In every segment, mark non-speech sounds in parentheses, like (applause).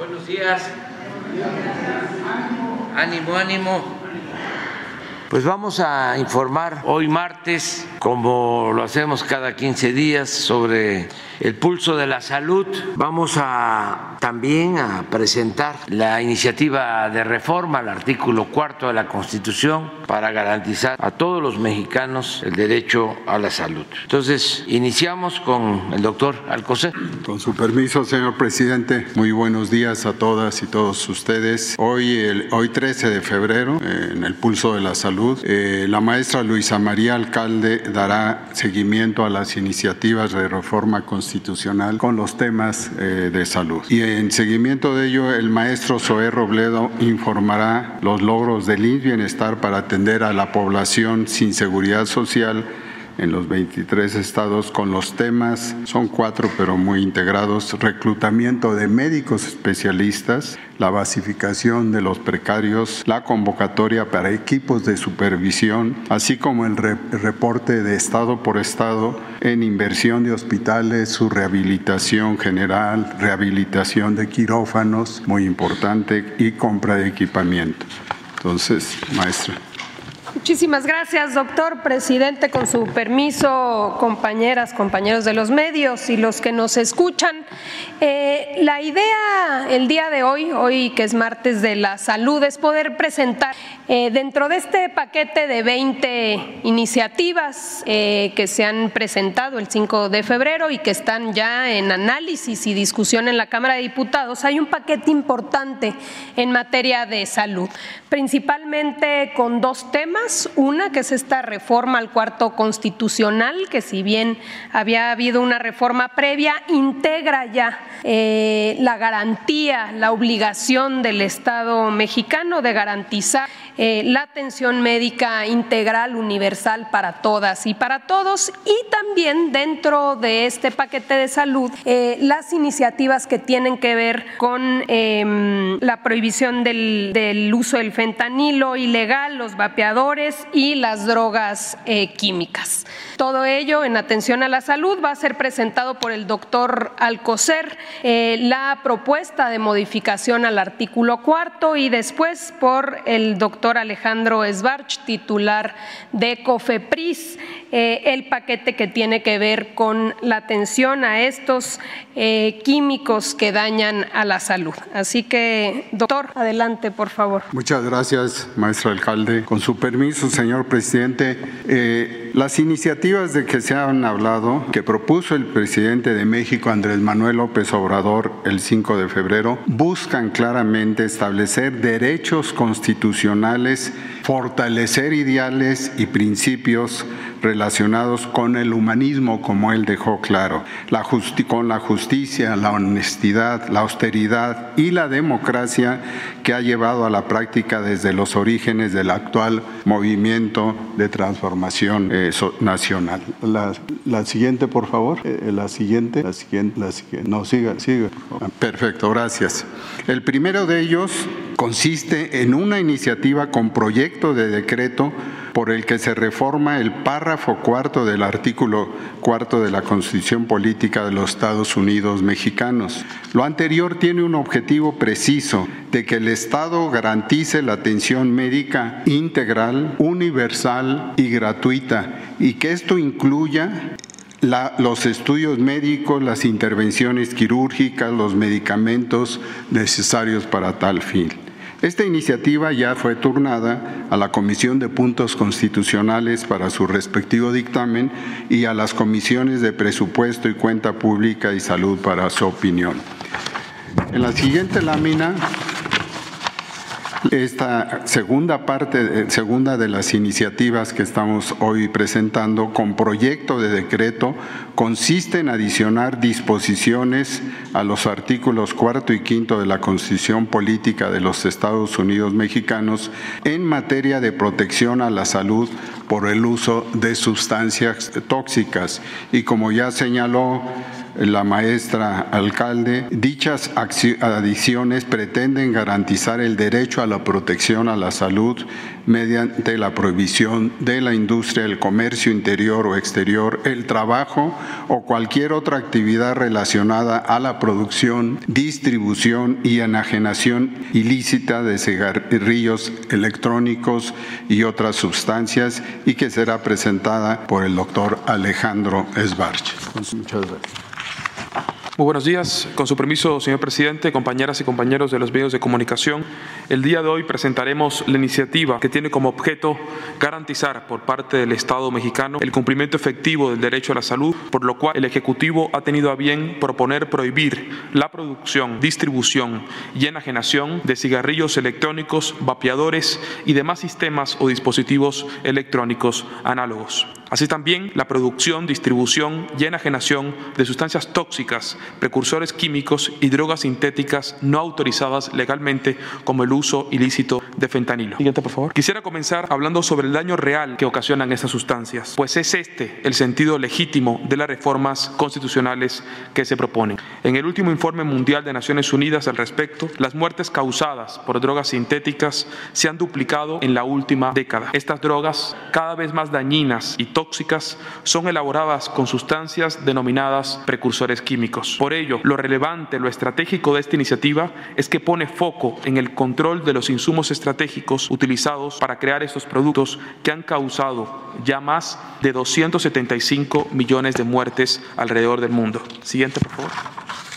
Buenos días. Ánimo, ánimo. Pues vamos a informar hoy martes, como lo hacemos cada 15 días, sobre el pulso de la salud. Vamos a también a presentar la iniciativa de reforma al artículo cuarto de la Constitución para garantizar a todos los mexicanos el derecho a la salud. Entonces, iniciamos con el doctor Alcocer. Con su permiso, señor presidente, muy buenos días a todas y todos ustedes. Hoy, el, hoy 13 de febrero, en el pulso de la salud, eh, la maestra Luisa María Alcalde dará seguimiento a las iniciativas de reforma constitucional con los temas eh, de salud. Y en seguimiento de ello, el maestro Zoé Robledo informará los logros del INS Bienestar para atender a la población sin seguridad social en los 23 estados con los temas, son cuatro pero muy integrados, reclutamiento de médicos especialistas, la basificación de los precarios, la convocatoria para equipos de supervisión, así como el reporte de estado por estado en inversión de hospitales, su rehabilitación general, rehabilitación de quirófanos, muy importante, y compra de equipamiento. Entonces, maestra. Muchísimas gracias, doctor presidente. Con su permiso, compañeras, compañeros de los medios y los que nos escuchan, eh, la idea el día de hoy, hoy que es martes de la salud, es poder presentar eh, dentro de este paquete de 20 iniciativas eh, que se han presentado el 5 de febrero y que están ya en análisis y discusión en la Cámara de Diputados, hay un paquete importante en materia de salud, principalmente con dos temas. Una, que es esta reforma al cuarto constitucional, que si bien había habido una reforma previa, integra ya eh, la garantía, la obligación del Estado mexicano de garantizar eh, la atención médica integral, universal para todas y para todos, y también dentro de este paquete de salud, eh, las iniciativas que tienen que ver con em, la prohibición del, del, uso del fentanilo ilegal, los vapeadores y las drogas químicas. Todo ello en atención a la salud va a ser presentado por el doctor Alcocer eh, la propuesta de modificación al artículo cuarto y después por el doctor Alejandro Esbarch, titular de COFEPRIS, eh, el paquete que tiene que ver con la atención a estos eh, químicos que dañan a la salud. Así que, doctor, adelante, por favor. Muchas gracias, maestro alcalde. Con su permiso, señor presidente, las iniciativas de que se han hablado, que propuso el presidente de México, Andrés Manuel López Obrador, el 5 de febrero, buscan claramente establecer derechos constitucionales, fortalecer ideales y principios relacionados con el humanismo, como él dejó claro, la con la justicia, la honestidad, la austeridad y la democracia que ha llevado a la práctica desde los orígenes del actual movimiento de transformación eh, nacional. La, siguiente, por favor. Eh, eh, la siguiente, la siguiente, la siguiente. No, siga, siga. Perfecto, gracias. El primero de ellos consiste en una iniciativa con proyecto de decreto por el que se reforma el párrafo cuarto del artículo cuarto de la Constitución Política de los Estados Unidos Mexicanos. Lo anterior tiene un objetivo preciso de que el Estado garantice la atención médica integral, universal y gratuita y que esto incluya los estudios médicos, las intervenciones quirúrgicas, los medicamentos necesarios para tal fin. Esta iniciativa ya fue turnada a la Comisión de Puntos Constitucionales para su respectivo dictamen y a las comisiones de Presupuesto y Cuenta Pública y Salud para su opinión. En la siguiente lámina esta segunda parte, eh, segunda de las iniciativas que estamos hoy presentando con proyecto de decreto consiste en adicionar disposiciones a los artículos cuarto y quinto de la Constitución Política de los Estados Unidos Mexicanos en materia de protección a la salud por el uso de sustancias tóxicas. Y como ya señaló la maestra alcalde, dichas adiciones pretenden garantizar el derecho a la protección a la salud mediante la prohibición de la industria, el comercio interior o exterior, el trabajo o cualquier otra actividad relacionada a la producción, distribución y enajenación ilícita de cigarrillos electrónicos y otras sustancias y que será presentada por el doctor Alejandro Esbarch. Muchas gracias. Muy buenos días. Con su permiso, señor presidente, compañeras y compañeros de los medios de comunicación, el día de hoy presentaremos la iniciativa que tiene como objeto garantizar por parte del Estado mexicano el cumplimiento efectivo del derecho a la salud, por lo cual el Ejecutivo ha tenido a bien proponer prohibir la producción, distribución y enajenación de cigarrillos electrónicos, vapeadores y demás sistemas o dispositivos electrónicos análogos. Así también la producción, distribución y enajenación de sustancias tóxicas, precursores químicos y drogas sintéticas no autorizadas legalmente como el uso ilícito de fentanilo. Siguiente, por favor. Quisiera comenzar hablando sobre el daño real que ocasionan estas sustancias, pues es este el sentido legítimo de las reformas constitucionales que se proponen. En el último informe mundial de Naciones Unidas al respecto, las muertes causadas por drogas sintéticas se han duplicado en la última década. Estas drogas, cada vez más dañinas y tóxicas son elaboradas con sustancias denominadas precursores químicos. Por ello, lo relevante, lo estratégico de esta iniciativa es que pone foco en el control de los insumos estratégicos utilizados para crear estos productos que han causado ya más de 275 millones de muertes alrededor del mundo. Siguiente, por favor.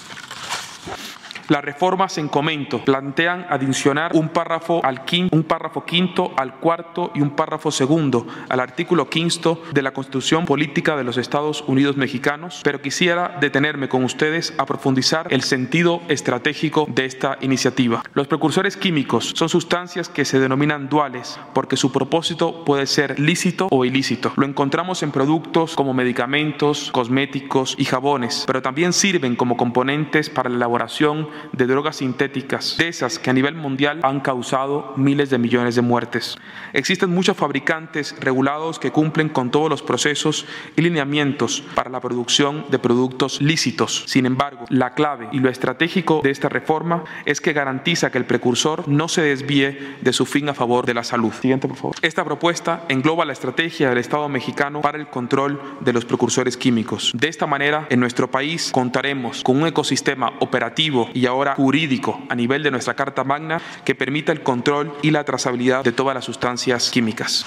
Las reformas en comento plantean adicionar un párrafo, al quinto, un párrafo quinto al cuarto y un párrafo segundo al artículo quinto de la Constitución Política de los Estados Unidos Mexicanos, pero quisiera detenerme con ustedes a profundizar el sentido estratégico de esta iniciativa. Los precursores químicos son sustancias que se denominan duales porque su propósito puede ser lícito o ilícito. Lo encontramos en productos como medicamentos, cosméticos y jabones, pero también sirven como componentes para la elaboración de drogas sintéticas, de esas que a nivel mundial han causado miles de millones de muertes. Existen muchos fabricantes regulados que cumplen con todos los procesos y lineamientos para la producción de productos lícitos. Sin embargo, la clave y lo estratégico de esta reforma es que garantiza que el precursor no se desvíe de su fin a favor de la salud. Siguiente, por favor. Esta propuesta engloba la estrategia del Estado mexicano para el control de los precursores químicos. De esta manera, en nuestro país contaremos con un ecosistema operativo y ahora jurídico a nivel de nuestra Carta Magna que permita el control y la trazabilidad de todas las sustancias químicas.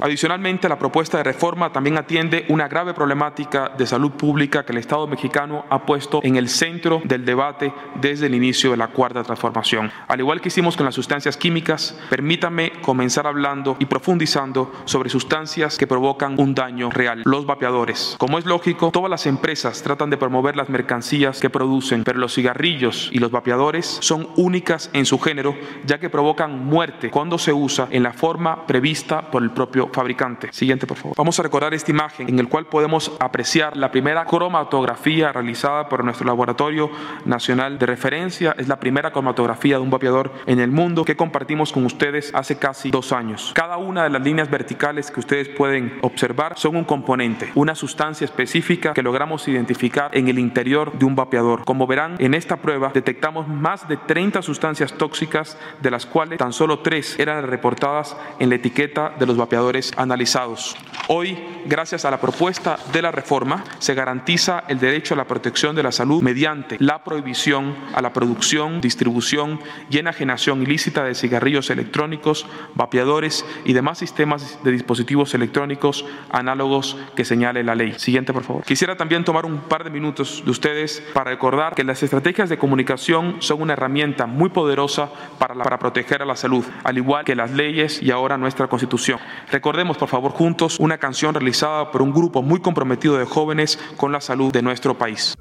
Adicionalmente, la propuesta de reforma también atiende una grave problemática de salud pública que el Estado mexicano ha puesto en el centro del debate desde el inicio de la cuarta transformación. Al igual que hicimos con las sustancias químicas, permítame comenzar hablando y profundizando sobre sustancias que provocan un daño real, los vapeadores. Como es lógico, todas las empresas tratan de promover las mercancías que producen, pero los cigarrillos y los vapeadores son únicas en su género, ya que provocan muerte cuando se usa en la forma prevista por el propio fabricante. Siguiente, por favor. Vamos a recordar esta imagen en el cual podemos apreciar la primera cromatografía realizada por nuestro laboratorio nacional de referencia. Es la primera cromatografía de un vapeador en el mundo que compartimos con ustedes hace casi dos años. Cada una de las líneas verticales que ustedes pueden observar son un componente, una sustancia específica que logramos identificar en el interior de un vapeador. Como verán, en esta prueba detectamos más de 30 sustancias tóxicas, de las cuales tan solo tres eran reportadas en la etiqueta de los vapeadores analizados. Hoy, gracias a la propuesta de la reforma, se garantiza el derecho a la protección de la salud mediante la prohibición a la producción, distribución y enajenación ilícita de cigarrillos electrónicos, vapeadores y demás sistemas de dispositivos electrónicos análogos que señale la ley. Siguiente, por favor. Quisiera también tomar un par de minutos de ustedes para recordar que las estrategias de comunicación son una herramienta muy poderosa para, para proteger a la salud, al igual que las leyes y ahora nuestra Constitución. Recordemos, por favor, juntos una canción realizada por un grupo muy comprometido de jóvenes con la salud de nuestro país.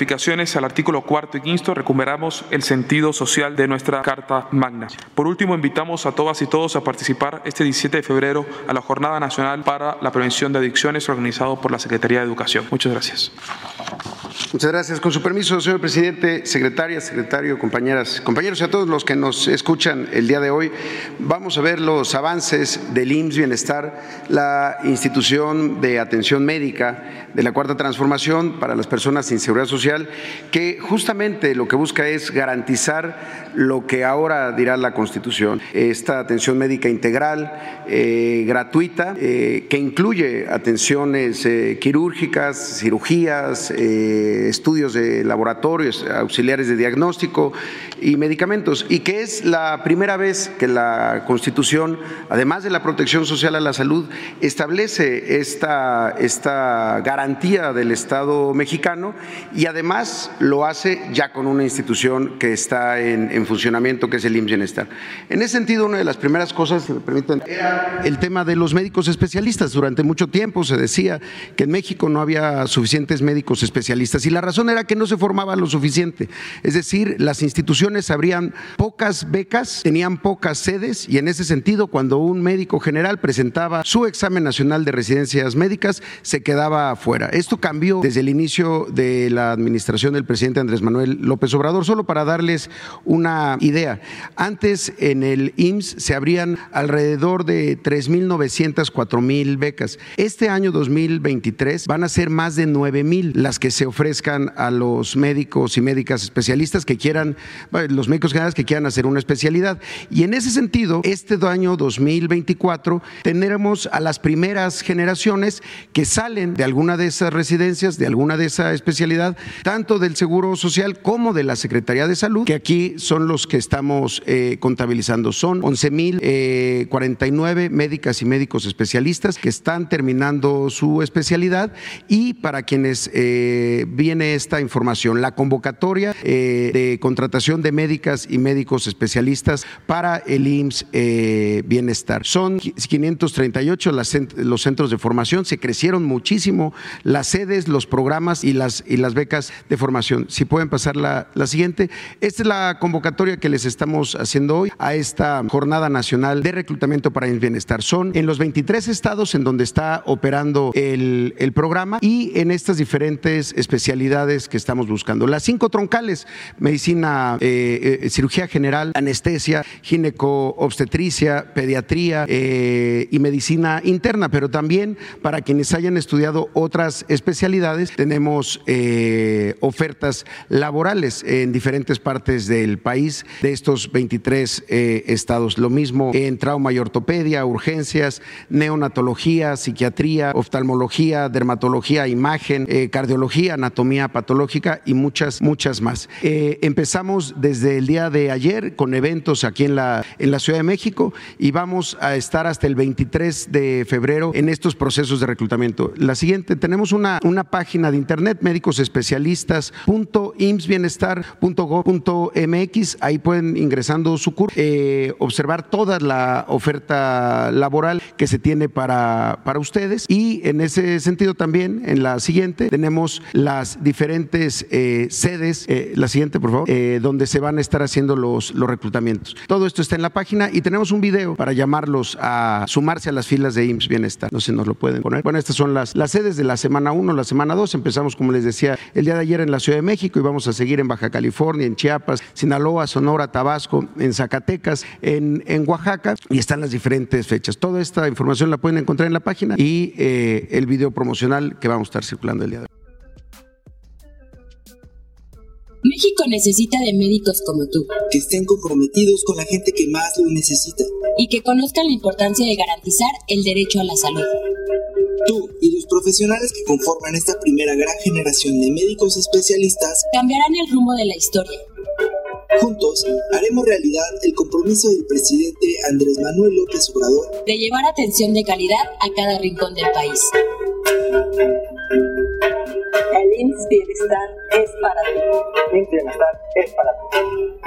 Modificaciones al artículo cuarto y quinto, recuperamos el sentido social de nuestra Carta Magna. Por último, invitamos a todas y todos a participar este 17 de febrero a la Jornada Nacional para la Prevención de Adicciones organizado por la Secretaría de Educación. Muchas gracias. Muchas gracias. Con su permiso, señor presidente, secretaria, secretario, compañeras, compañeros y a todos los que nos escuchan el día de hoy, vamos a ver los avances del IMSS Bienestar, la institución de atención médica de la Cuarta Transformación para las personas sin seguridad social, que justamente lo que busca es garantizar lo que ahora dirá la Constitución, esta atención médica integral, eh, gratuita, eh, que incluye atenciones eh, quirúrgicas, cirugías, estudios de laboratorios, auxiliares de diagnóstico y medicamentos, y que es la primera vez que la Constitución, además de la protección social a la salud, establece esta, esta garantía del Estado mexicano y además lo hace ya con una institución que está en, en funcionamiento, que es el IMSS Bienestar. En ese sentido, una de las primeras cosas, si me permiten, era el tema de los médicos especialistas. Durante mucho tiempo se decía que en México no había suficientes médicos especialistas y la razón era que no se formaba lo suficiente. Es decir, las instituciones abrían pocas becas, tenían pocas sedes y en ese sentido, cuando un médico general presentaba su examen nacional de residencias médicas, se quedaba fuera. Esto cambió desde el inicio de la administración del presidente Andrés Manuel López Obrador, solo para darles una idea. Antes en el IMSS se abrían alrededor de 3.900, 4.000 becas. Este año 2023 van a ser más de 9.000 las que se ofrezcan a los médicos y médicas especialistas que quieran, los médicos generales que quieran hacer una especialidad. Y en ese sentido, este año 2024 tendremos a las primeras generaciones que salen de alguna de esas residencias, de alguna de esa especialidad, tanto del Seguro Social como de la Secretaría de Salud, que aquí son los que estamos eh, contabilizando. Son 11.049 eh, médicas y médicos especialistas que están terminando su especialidad y para quienes eh, viene esta información, la convocatoria de contratación de médicas y médicos especialistas para el IMSS Bienestar. Son 538 los centros de formación, se crecieron muchísimo las sedes, los programas y las, y las becas de formación. Si pueden pasar la, la siguiente. Esta es la convocatoria que les estamos haciendo hoy a esta Jornada Nacional de Reclutamiento para el Bienestar. Son en los 23 estados en donde está operando el, el programa y en estas diferentes especialidades que estamos buscando. Las cinco troncales, medicina, eh, eh, cirugía general, anestesia, gineco-obstetricia, pediatría eh, y medicina interna, pero también para quienes hayan estudiado otras especialidades, tenemos ofertas laborales en diferentes partes del país de estos 23 estados. Lo mismo en trauma y ortopedia, urgencias, neonatología, psiquiatría, oftalmología, dermatología, imagen, cardiología, anatomía patológica y muchas, muchas más. empezamos desde el día de ayer con eventos aquí en la, en la Ciudad de México y vamos a estar hasta el 23 de febrero en estos procesos de reclutamiento. La siguiente, tenemos una, una página de internet, médicosespecialistas.imsbienestar.gov.mx, ahí pueden ingresando su curso, eh, observar toda la oferta laboral que se tiene para, para ustedes y en ese sentido también, en la siguiente, tenemos las diferentes eh, sedes, eh, la siguiente por favor, donde se van a estar haciendo los, los reclutamientos. Todo esto está en la página y tenemos un video para llamarlos a sumarse a las filas de IMSS Bienestar. No sé si nos lo pueden poner. Bueno, estas son las, las sedes de la semana 1, la semana 2. Empezamos, como les decía, el día de ayer en la Ciudad de México y vamos a seguir en Baja California, en Chiapas, Sinaloa, Sonora, Tabasco, en Zacatecas, en, en Oaxaca y están las diferentes fechas. Toda esta información la pueden encontrar en la página y eh, el video promocional que vamos a estar circulando el día de hoy. México necesita de médicos como tú. Que estén comprometidos con la gente que más lo necesita. Y que conozcan la importancia de garantizar el derecho a la salud. Tú y los profesionales que conforman esta primera gran generación de médicos especialistas cambiarán el rumbo de la historia. Juntos haremos realidad el compromiso del presidente Andrés Manuel López Obrador de llevar atención de calidad a cada rincón del país. El IMSS Bienestar es para ti. El IMSS Bienestar es para ti.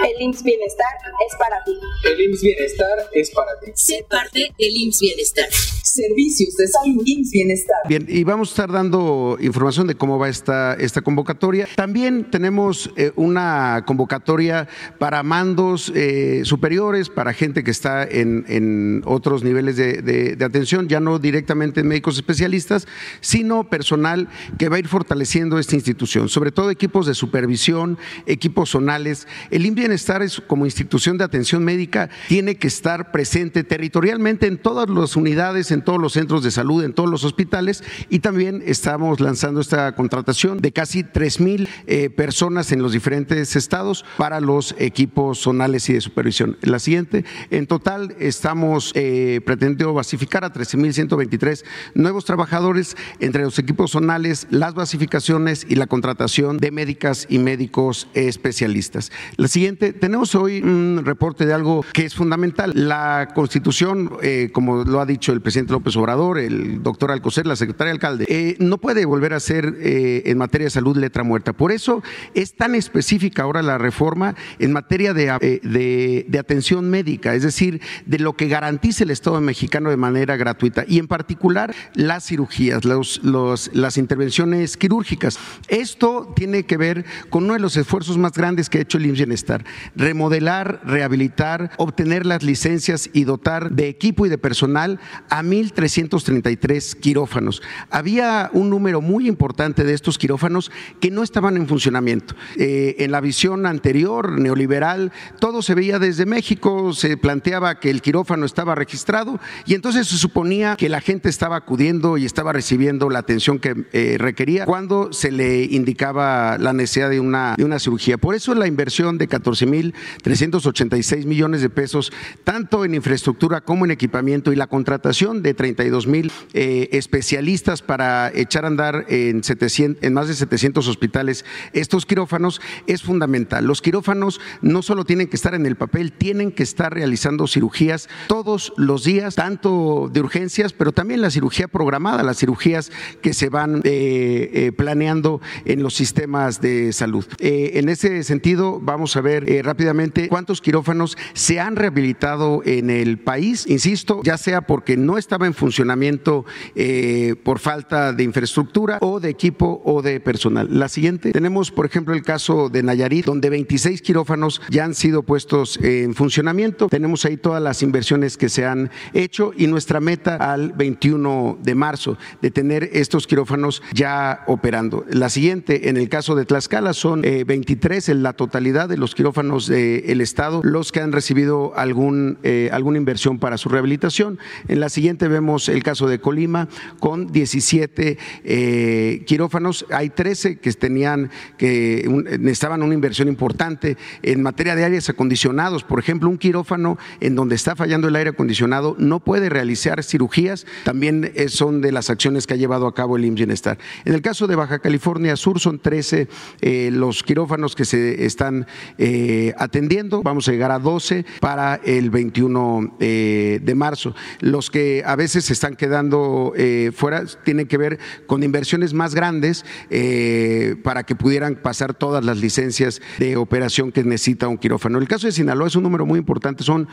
El IMSS Bienestar es para ti. El IMSS Bienestar es para ti. Sé parte del IMSS Bienestar. Servicios de Salud y Bienestar. Bien, y vamos a estar dando información de cómo va esta, esta convocatoria. También tenemos eh, una convocatoria para mandos eh, superiores, para gente que está en, en otros niveles de, de, atención, ya no directamente médicos especialistas, sino personal que va a ir fortaleciendo esta institución, sobre todo equipos de supervisión, equipos zonales. El IN Bienestar es, como institución de atención médica tiene que estar presente territorialmente en todas las unidades, en todos los centros de salud, en todos los hospitales y también estamos lanzando esta contratación de casi 3 mil eh, personas en los diferentes estados para los equipos zonales y de supervisión. La siguiente, en total estamos eh, pretendiendo basificar a 13.123 nuevos trabajadores entre los equipos zonales, las basificaciones y la contratación de médicas y médicos especialistas. La siguiente, tenemos hoy un reporte de algo que es fundamental. La Constitución, eh, como lo ha dicho el presidente López Obrador, el doctor Alcocer, la secretaria alcalde, eh, no puede volver a ser eh, en materia de salud letra muerta. Por eso es tan específica ahora la reforma en materia de, eh, de, atención médica, es decir, de lo que garantice el Estado mexicano de manera gratuita y en particular las cirugías, los, los, las intervenciones quirúrgicas. Esto tiene que ver con uno de los esfuerzos más grandes que ha hecho el IMSS Bienestar, remodelar, rehabilitar, obtener las licencias y dotar de equipo y de personal a 1.333 quirófanos. Había un número muy importante de estos quirófanos que no estaban en funcionamiento. Eh, en la visión anterior, neoliberal, todo se veía desde México, se planteaba que el quirófano estaba registrado y entonces se suponía que la gente estaba acudiendo y estaba recibiendo la atención que eh, requería cuando se le indicaba la necesidad de una, de una cirugía. Por eso la inversión de 14.386 millones de pesos, tanto en infraestructura como en equipamiento y la contratación de 32 mil eh, especialistas para echar a andar en, 700, en más de 700 hospitales estos quirófanos es fundamental. Los quirófanos no solo tienen que estar en el papel, tienen que estar realizando cirugías todos los días, tanto de urgencias, pero también la cirugía programada, las cirugías que se van eh, eh, planeando en los sistemas de salud. En ese sentido, vamos a ver rápidamente cuántos quirófanos se han rehabilitado en el país, insisto, ya sea porque no estaba en funcionamiento eh, por falta de infraestructura o de equipo o de personal. La siguiente, tenemos por ejemplo el caso de Nayarit, donde 26 quirófanos ya han sido puestos en funcionamiento. Tenemos ahí todas las inversiones que se han hecho y nuestra meta al 21 de marzo de tener estos quirófanos ya operando. La siguiente, en el caso de Tlaxcala, son eh, 23 en la totalidad de los quirófanos del Estado los que han recibido algún, eh, alguna inversión para su rehabilitación. En la siguiente vemos el caso de Colima con 17 eh, quirófanos. Hay 13 que tenían que un, necesitaban una inversión importante en materia de aires acondicionados. Por ejemplo, un quirófano en donde está fallando el aire acondicionado no puede realizar cirugías. También son de las acciones que ha llevado a cabo el IMSS Bienestar. En el caso de Baja California Sur son 13 eh, los quirófanos que se están eh, atendiendo. Vamos a llegar a 12 para el 21 eh, de marzo. Los que a veces se están quedando eh, fuera tienen que ver con inversiones más grandes eh, para que pudieran pasar todas las licencias de operación que necesita un quirófano. El caso de Sinaloa es un número muy importante, son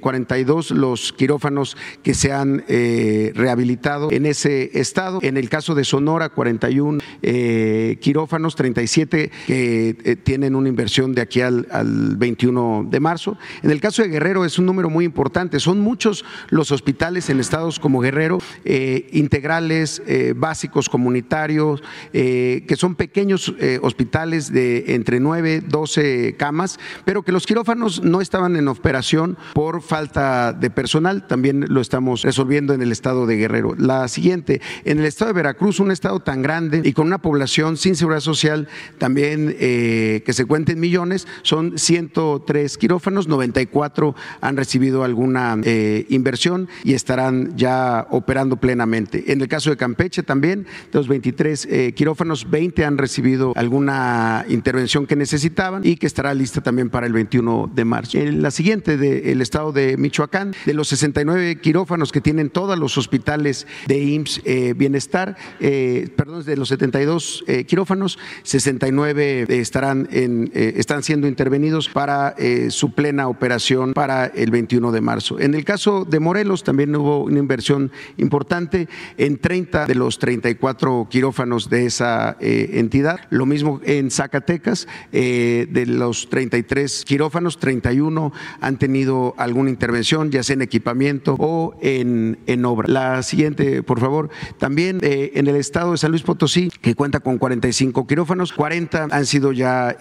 42 los quirófanos que se han rehabilitado en ese estado. En el caso de Sonora, 41 quirófanos, 37 que tienen una inversión de aquí al, al 21 de marzo. En el caso de Guerrero es un número muy importante, son muchos los hospitales en estados como Guerrero, eh, integrales, eh, básicos, comunitarios, eh, que son pequeños eh, hospitales de entre 9, 12 camas, pero que los quirófanos no estaban en operación por falta de personal, también lo estamos resolviendo en el estado de Guerrero. La siguiente, en el estado de Veracruz, un estado tan grande y con una población sin seguridad social también eh, que se cuenten millones, son 103 quirófanos, 94 han recibido alguna inversión y estarán ya operando plenamente. En el caso de Campeche también, de los 23 eh, quirófanos, 20 han recibido alguna intervención que necesitaban y que estará lista también para el 21 de marzo. En la siguiente, del estado de Michoacán, de los 69 quirófanos que tienen todos los hospitales de IMSS eh, Bienestar, eh, perdón, de los 72 eh, quirófanos, 69 estarán, en, están siendo intervenidos para su plena operación para el 21 de marzo. En el caso de Morelos también hubo una inversión importante en 30 de los 34 quirófanos de esa eh, entidad. Lo mismo en Zacatecas, eh, de los 33 quirófanos, 31 han tenido alguna intervención, ya sea en equipamiento o en, en obra. La siguiente, por favor. También eh, en el estado de San Luis Potosí, que cuenta con 45 quirófanos, 40 han sido ya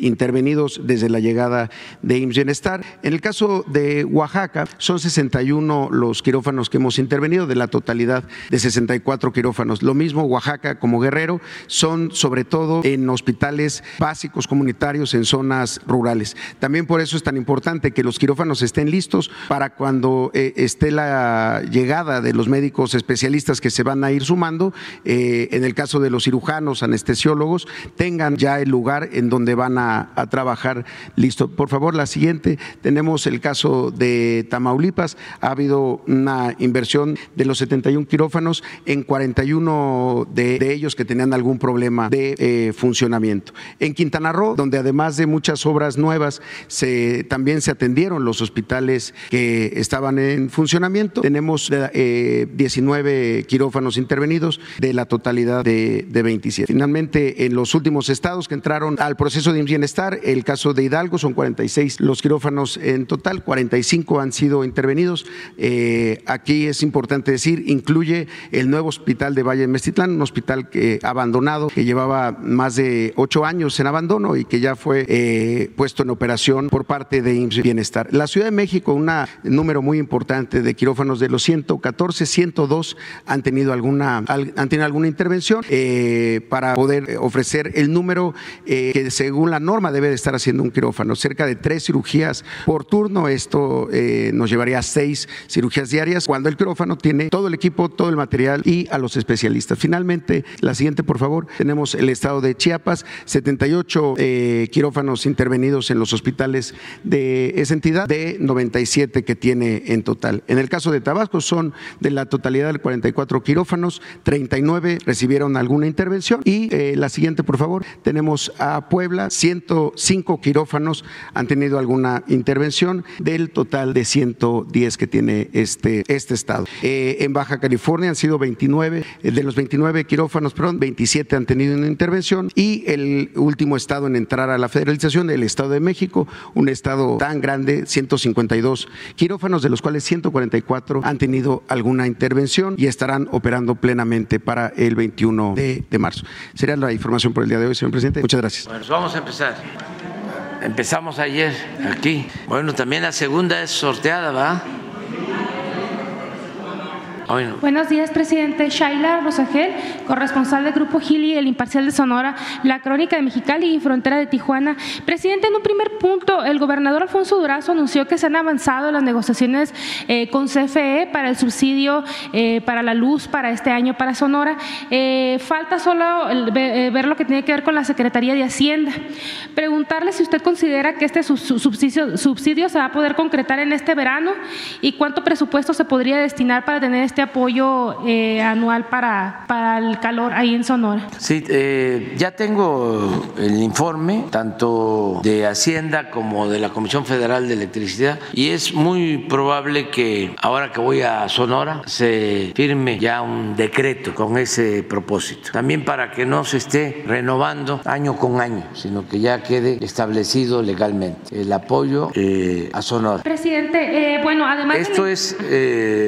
intervenidos desde la llegada de IMSS. En el caso de Oaxaca, son 61 los quirófanos que hemos intervenido de la totalidad de 64 quirófanos. Lo mismo Oaxaca como Guerrero son sobre todo en hospitales básicos comunitarios en zonas rurales. También por eso es tan importante que los quirófanos estén listos para cuando eh, esté la llegada de los médicos especialistas que se van a ir sumando, eh, en el caso de los cirujanos, anestesiólogos, tengan ya el lugar en donde van a, a trabajar listo. Por favor, la siguiente, tenemos el caso de Tamaulipas, ha habido una inversión de los 71 quirófanos en 41 de, ellos que tenían algún problema de eh, funcionamiento. En Quintana Roo, donde además de muchas obras nuevas, se, también se atendieron los hospitales que estaban en funcionamiento, tenemos 19 eh, quirófanos intervenidos de la totalidad de, de 27. Finalmente, en los últimos estados que entraron al proceso de bienestar, el caso de Hidalgo son 46 los quirófanos en total, 45 han sido intervenidos. Eh, es importante decir, incluye el nuevo hospital de Valle de Mestitlán, un hospital que abandonado, que llevaba más de ocho años en abandono y que ya fue eh, puesto en operación por parte de IMSS Bienestar. La Ciudad de México, un número muy importante de quirófanos de los 114, 102 han tenido alguna, han tenido alguna intervención eh, para poder ofrecer el número que según la norma debe de estar haciendo un quirófano, cerca de tres cirugías por turno. Esto nos llevaría a seis cirugías diarias, cuando el quirófano tiene todo el equipo, todo el material y a los especialistas. Finalmente, la siguiente, por favor, tenemos el estado de Chiapas, 78 eh, quirófanos intervenidos en los hospitales de esa entidad, de 97 que tiene en total. En el caso de Tabasco son de la totalidad de 44 quirófanos, 39 recibieron alguna intervención y eh, la siguiente, por favor, tenemos a Puebla, 105 quirófanos han tenido alguna intervención del total de 110 que tiene este, este estado. Eh, en Baja California han sido 29, eh, de los 29 quirófanos, perdón, 27 han tenido una intervención y el último estado en entrar a la federalización, el Estado de México, un estado tan grande, 152 quirófanos, de los cuales 144 han tenido alguna intervención y estarán operando plenamente para el 21 de, marzo. Sería la información por el día de hoy, señor presidente. Muchas gracias. Bueno, vamos a empezar. Empezamos ayer aquí. Bueno, también la segunda es sorteada, ¿va? Buenos días, presidente. Shaila Rosagel, corresponsal del Grupo Gili, El Imparcial de Sonora, La Crónica de Mexicali y Frontera de Tijuana. Presidente, en un primer punto, el gobernador Alfonso Durazo anunció que se han avanzado las negociaciones eh, con CFE para el subsidio eh, para la luz para este año para Sonora. Eh, falta solo ver lo que tiene que ver con la Secretaría de Hacienda. Preguntarle si usted considera que este subsidio, subsidio se va a poder concretar en este verano y cuánto presupuesto se podría destinar para tener este este apoyo eh, anual para, para el calor ahí en Sonora. Sí, eh, ya tengo el informe tanto de Hacienda como de la Comisión Federal de Electricidad y es muy probable que ahora que voy a Sonora se firme ya un decreto con ese propósito. También para que no se esté renovando año con año, sino que ya quede establecido legalmente el apoyo eh, a Sonora. Presidente, bueno, además... Esto es,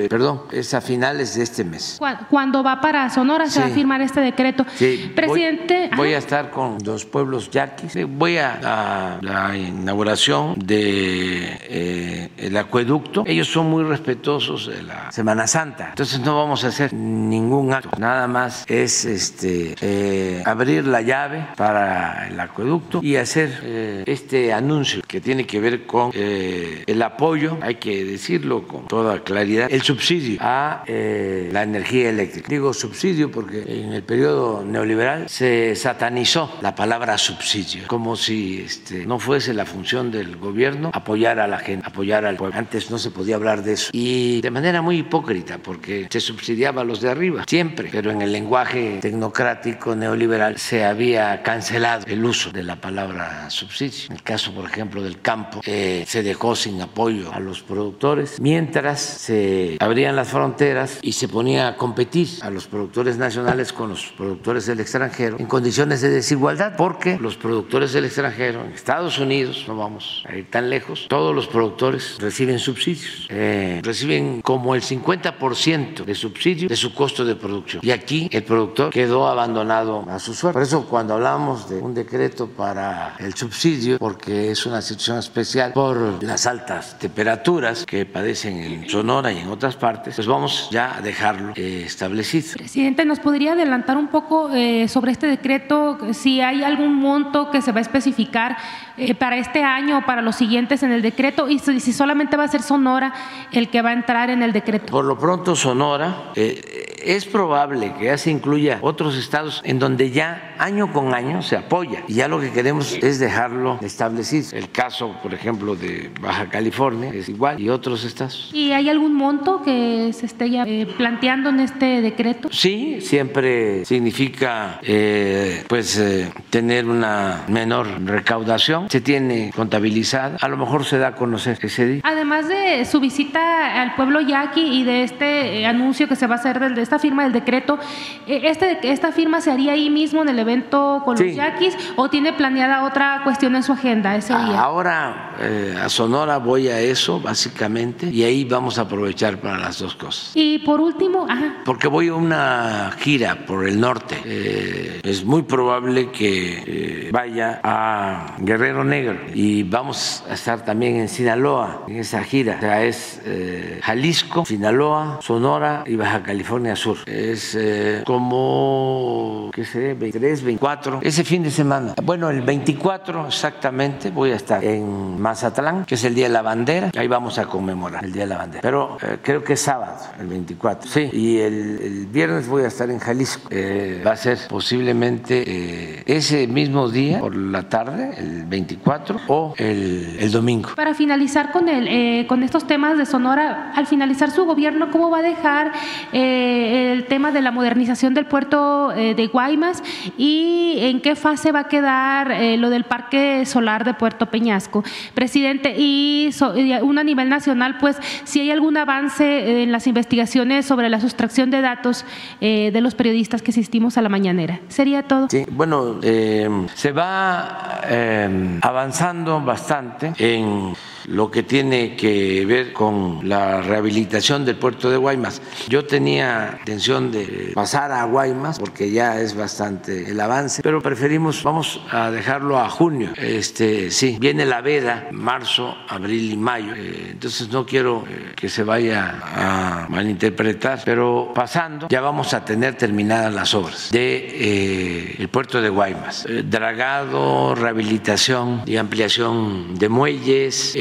perdón, es a fin de este mes. Cuando va para Sonora se va a firmar este decreto. Presidente. Voy, a estar con los pueblos yaquis. Voy a, la inauguración de eh, el acueducto. Ellos son muy respetuosos de la Semana Santa. Entonces no vamos a hacer ningún acto. Nada más es este eh, abrir la llave para el acueducto y hacer eh, este anuncio que tiene que ver con el apoyo, hay que decirlo con toda claridad, el subsidio a eh, la energía eléctrica. Digo subsidio porque en el periodo neoliberal se satanizó la palabra subsidio, como si este, no fuese la función del gobierno apoyar a la gente, apoyar al pueblo. Antes no se podía hablar de eso. Y de manera muy hipócrita, porque se subsidiaba a los de arriba, siempre. Pero en el lenguaje tecnocrático neoliberal se había cancelado el uso de la palabra subsidio. En el caso, por ejemplo, del campo, eh, se dejó sin apoyo a los productores, mientras se abrían las fronteras y se ponía a competir a los productores nacionales con los productores del extranjero en condiciones de desigualdad, porque los productores del extranjero, en Estados Unidos, no vamos a ir tan lejos, todos los productores reciben subsidios, eh, reciben como el 50% de subsidio de su costo de producción. Y aquí el productor quedó abandonado a su suerte. Por eso cuando hablamos de un decreto para el subsidio, porque es una situación especial por las altas temperaturas que padecen en Sonora y en otras partes, pues vamos ya a dejarlo eh, establecido. Presidente, ¿nos podría adelantar un poco eh, sobre este decreto? Si hay algún monto que se va a especificar eh, para este año o para los siguientes en el decreto y si solamente va a ser Sonora el que va a entrar en el decreto. Por lo pronto Sonora, es probable que ya se incluya otros estados en donde ya año con año se apoya y ya lo que queremos es dejarlo establecido. El caso, por ejemplo, de Baja California es igual y otros estados. ¿Y hay algún monto que se esté eh, planteando en este decreto? Sí, siempre significa eh, pues eh, tener una menor recaudación. Se tiene contabilizada, a lo mejor se da a conocer ese día. Además de su visita al pueblo yaqui y de este anuncio que se va a hacer de esta firma del decreto, este, ¿esta firma se haría ahí mismo en el evento con los yaquis o tiene planeada otra cuestión en su agenda ese día? Ahora a Sonora voy a eso, básicamente, y ahí vamos a aprovechar para las dos cosas. Y por último, ajá. Porque voy a una gira por el norte. Eh, es muy probable que eh, vaya a Guerrero Negro y vamos a estar también en Sinaloa en esa gira. O sea, es eh, Jalisco, Sinaloa, Sonora y Baja California Sur. Es como, ¿qué sé? 23, 24. Ese fin de semana. Bueno, el 24 exactamente voy a estar en Mazatlán, que es el Día de la Bandera. Ahí vamos a conmemorar el Día de la Bandera. Pero creo que es sábado, el 24. Sí, y el, viernes voy a estar en Jalisco. Eh, va a ser posiblemente eh, ese mismo día, por la tarde, el 24, o el, domingo. Para finalizar con, el, eh, con estos temas de Sonora, al finalizar su gobierno, ¿cómo va a dejar el tema de la modernización del puerto de Guaymas y en qué fase va a quedar lo del parque solar de Puerto Peñasco? Presidente, y, y un a nivel nacional, pues si hay algún avance en las investigaciones sobre la sustracción de datos eh, de los periodistas que asistimos a la mañanera. ¿Sería todo? Sí, bueno, eh, se va eh, avanzando bastante en lo que tiene que ver con la rehabilitación del puerto de Guaymas. Yo tenía intención de pasar a Guaymas porque ya es bastante el avance, pero preferimos, vamos a dejarlo a junio. Este, sí, viene la veda, marzo, abril y mayo. Eh, entonces no quiero eh, que se vaya a malinterpretar, pero pasando ya vamos a tener terminadas las obras de eh, puerto de Guaymas, dragado, rehabilitación y ampliación de muelles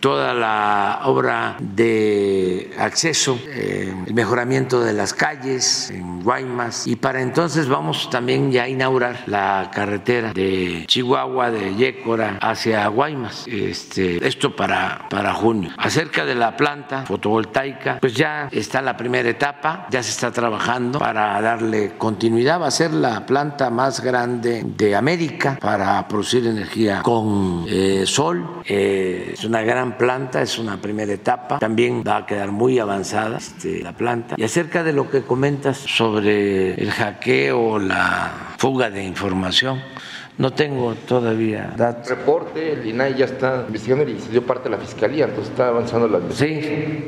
toda la obra de acceso, el mejoramiento de las calles en Guaymas y para entonces vamos también ya a inaugurar la carretera de Chihuahua, de Yécora hacia Guaymas. Este, esto para, para junio. Acerca de la planta fotovoltaica, pues ya está la primera etapa, ya se está trabajando para darle continuidad. Va a ser la planta más grande de América para producir energía con eh, sol. Eh, es una gran planta, es una primera etapa. También va a quedar muy avanzada este, la planta. Y acerca de lo que comentas sobre el hackeo, la fuga de información, no tengo todavía datos. Reporte, el INAI ya está investigando y se dio parte de la fiscalía, entonces está avanzando la Sí,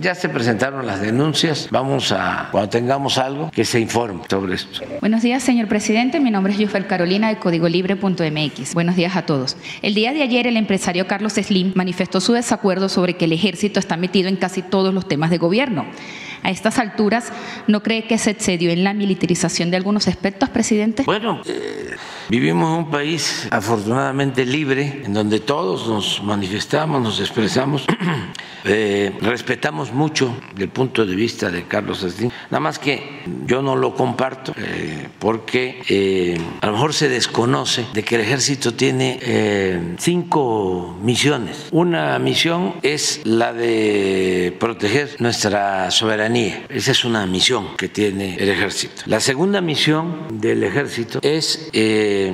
ya se presentaron las denuncias. Vamos a, cuando tengamos algo, que se informe sobre esto. Buenos días, señor presidente. Mi nombre es Yufel Carolina de Código Libre.mx. Buenos días a todos. El día de ayer, el empresario Carlos Slim manifestó su desacuerdo sobre que el ejército está metido en casi todos los temas de gobierno. A estas alturas, ¿no cree que se excedió en la militarización de algunos aspectos, presidente? Bueno, eh, vivimos un país afortunadamente libre, en donde todos nos manifestamos, nos expresamos, (clears throat) eh, respetamos mucho el punto de vista de Carlos Slim, nada más que yo no lo comparto eh, porque eh, a lo mejor se desconoce de que el ejército tiene cinco misiones. Una misión es la de proteger nuestra soberanía, esa es una misión que tiene el ejército. La segunda misión del ejército es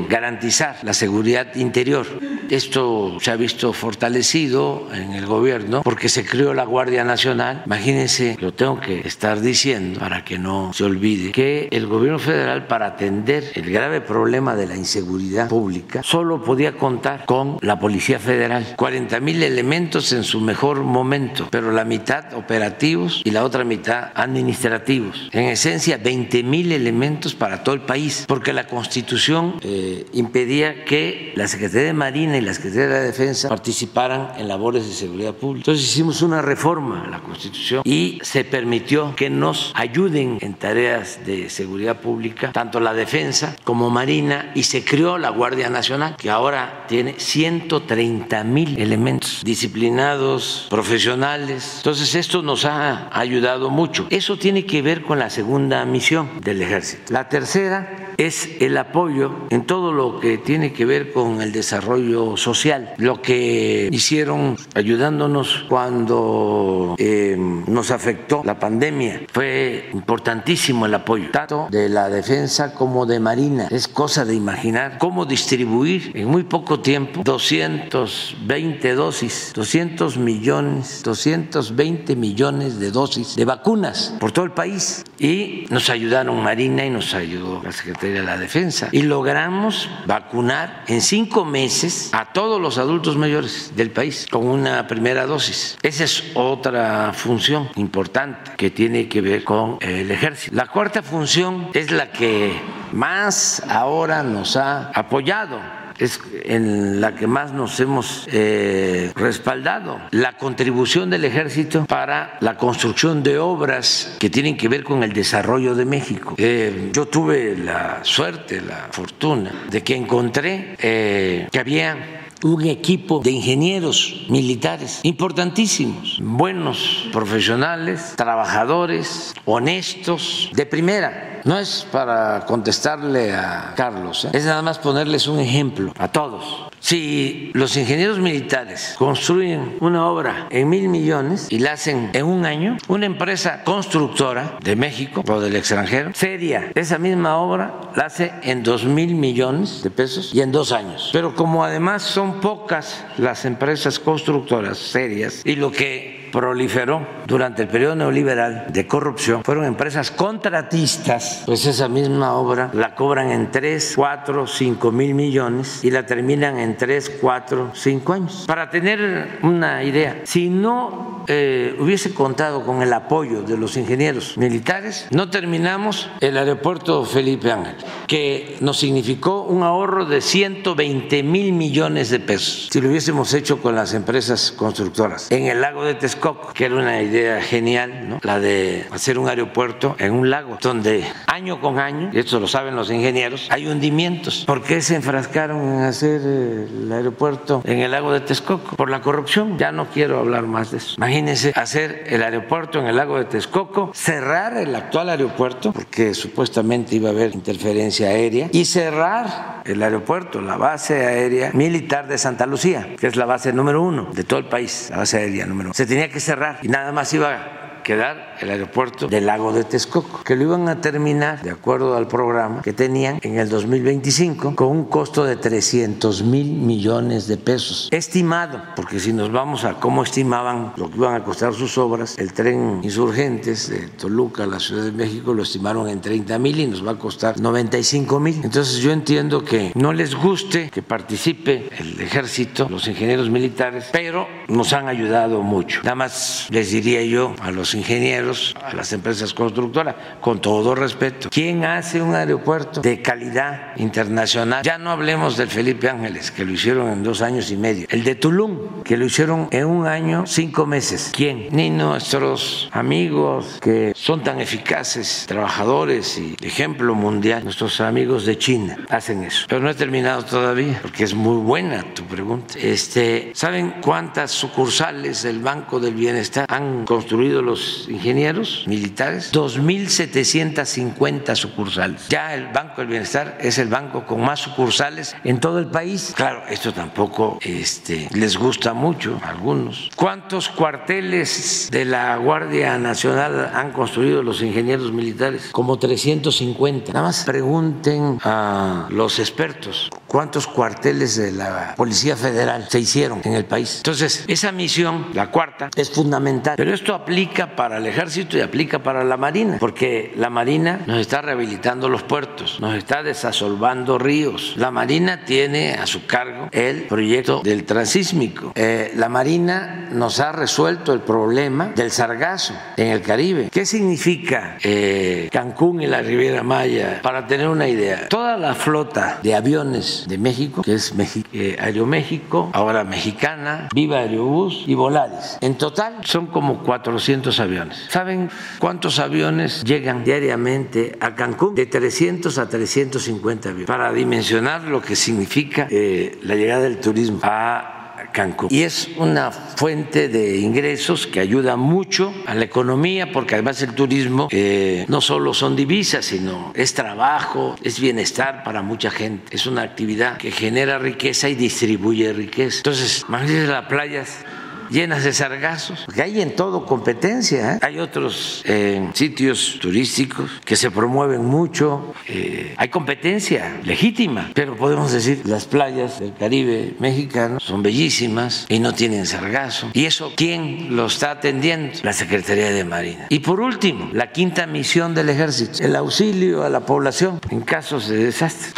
garantizar la seguridad interior. Esto se ha visto fortalecido en el gobierno porque se creó la Guardia Nacional. Imagínense, lo tengo que estar diciendo para que no se olvide, que el gobierno federal para atender el grave problema de la inseguridad pública solo podía contar con la Policía Federal. 40 mil elementos en su mejor momento, pero la mitad operativos y la otra mitad administrativos. En esencia, 20 mil elementos para todo el país, porque la Constitución eh, impedía que la Secretaría de Marina y la Secretaría de la Defensa participaran en labores de seguridad pública. Entonces hicimos una reforma a la Constitución y se permitió que nos ayuden en tareas de seguridad pública, tanto la defensa como Marina, y se creó la Guardia Nacional, que ahora tiene 130 mil elementos disciplinados, profesionales. Entonces esto nos ha ayudado mucho. Eso tiene que ver con la segunda misión del ejército. La tercera es el apoyo en todo lo que tiene que ver con el desarrollo social, lo que hicieron ayudándonos cuando eh, nos afectó la pandemia. Fue importantísimo el apoyo, tanto de la defensa como de Marina. Es cosa de imaginar cómo distribuir en muy poco tiempo 220 dosis, 200 millones, 220 millones de dosis de vacunas por todo el país. Y nos ayudaron Marina y nos ayudó la Secretaría de la Defensa y logramos vacunar en cinco meses a todos los adultos mayores del país con una primera dosis. Esa es otra función importante que tiene que ver con el ejército. La cuarta función es la que más ahora nos ha apoyado es en la que más nos hemos eh, respaldado. La contribución del ejército para la construcción de obras que tienen que ver con el desarrollo de México. Eh, yo tuve la suerte, la fortuna de que encontré eh, que había un equipo de ingenieros militares importantísimos, buenos profesionales, trabajadores, honestos, de primera. No es para contestarle a Carlos, ¿eh? es nada más ponerles un ejemplo a todos. Si los ingenieros militares construyen una obra en mil millones y la hacen en un año, una empresa constructora de México o del extranjero, seria, esa misma obra la hace en dos mil millones de pesos y en dos años. Pero como además son pocas las empresas constructoras serias y lo que proliferó durante el periodo neoliberal de corrupción fueron empresas contratistas, pues esa misma obra la cobran en 3, 4, 5 mil millones y la terminan en 3, 4, 5 años. Para tener una idea, si no eh, hubiese contado con el apoyo de los ingenieros militares, no terminamos el aeropuerto Felipe Ángel, que nos significó un ahorro de 120 mil millones de pesos si lo hubiésemos hecho con las empresas constructoras. En el lago de Texcoco, que era una idea genial, ¿no? la de hacer un aeropuerto en un lago, donde año con año, y esto lo saben los ingenieros, hay hundimientos. ¿Por qué se enfrascaron en hacer el aeropuerto en el lago de Texcoco? Por la corrupción. Ya no quiero hablar más de eso. Imagínense hacer el aeropuerto en el lago de Texcoco, cerrar el actual aeropuerto, porque supuestamente iba a haber interferencia aérea, y cerrar el aeropuerto, la base aérea militar de Santa Lucía, que es la base número uno de todo el país, la base aérea número uno. Se tenía que cerrar. Y nada más iba quedar el aeropuerto del lago de Texcoco, que lo iban a terminar, de acuerdo al programa que tenían, en el 2025, con un costo de 300 mil millones de pesos. Estimado, porque si nos vamos a cómo estimaban lo que iban a costar sus obras, el tren Insurgentes de Toluca a la Ciudad de México lo estimaron en 30 mil y nos va a costar 95 mil. Entonces yo entiendo que no les guste que participe el ejército, los ingenieros militares, pero nos han ayudado mucho. Nada más les diría yo a los ingenieros ingenieros, a las empresas constructoras, con todo respeto. ¿Quién hace un aeropuerto de calidad internacional? Ya no hablemos del Felipe Ángeles, que lo hicieron en dos años y medio. El de Tulum, que lo hicieron en un año, cinco meses. ¿Quién? Ni nuestros amigos que son tan eficaces, trabajadores y ejemplo mundial, nuestros amigos de China hacen eso. Pero no he terminado todavía, porque es muy buena tu pregunta. Este, ¿Saben cuántas sucursales del Banco del Bienestar han construido los ingenieros militares? 2.750 sucursales. Ya el Banco del Bienestar es el banco con más sucursales en todo el país. Claro, esto tampoco este, les gusta mucho a algunos. ¿Cuántos cuarteles de la Guardia Nacional han construido los ingenieros militares? Como 350. Nada más pregunten a los expertos cuántos cuarteles de la Policía Federal se hicieron en el país. Entonces, esa misión, la cuarta, es fundamental. Pero esto aplica para el ejército y aplica para la Marina, porque la Marina nos está rehabilitando los puertos, nos está desasolvando ríos. La Marina tiene a su cargo el proyecto del transísmico. Eh, la Marina nos ha resuelto el problema del sargazo en el Caribe. ¿Qué significa eh, Cancún y la Riviera Maya? Para tener una idea, toda la flota de aviones de México, que es eh, Aeroméxico, ahora Mexicana, Viva Aerobús y Volaris. En total son como 400 aviones. ¿Saben cuántos aviones llegan diariamente a Cancún? De 300 a 350 aviones. Para dimensionar lo que significa eh, la llegada del turismo a Cancún. Y es una fuente de ingresos que ayuda mucho a la economía, porque además el turismo eh, no solo son divisas, sino es trabajo, es bienestar para mucha gente. Es una actividad que genera riqueza y distribuye riqueza. Entonces, imagínense las playas llenas de sargazos, porque hay en todo competencia. ¿eh? Hay otros eh, sitios turísticos que se promueven mucho, eh, hay competencia legítima, pero podemos decir las playas del Caribe mexicano son bellísimas y no tienen sargazo. ¿Y eso quién lo está atendiendo? La Secretaría de Marina. Y por último, la quinta misión del ejército, el auxilio a la población en casos de desastre.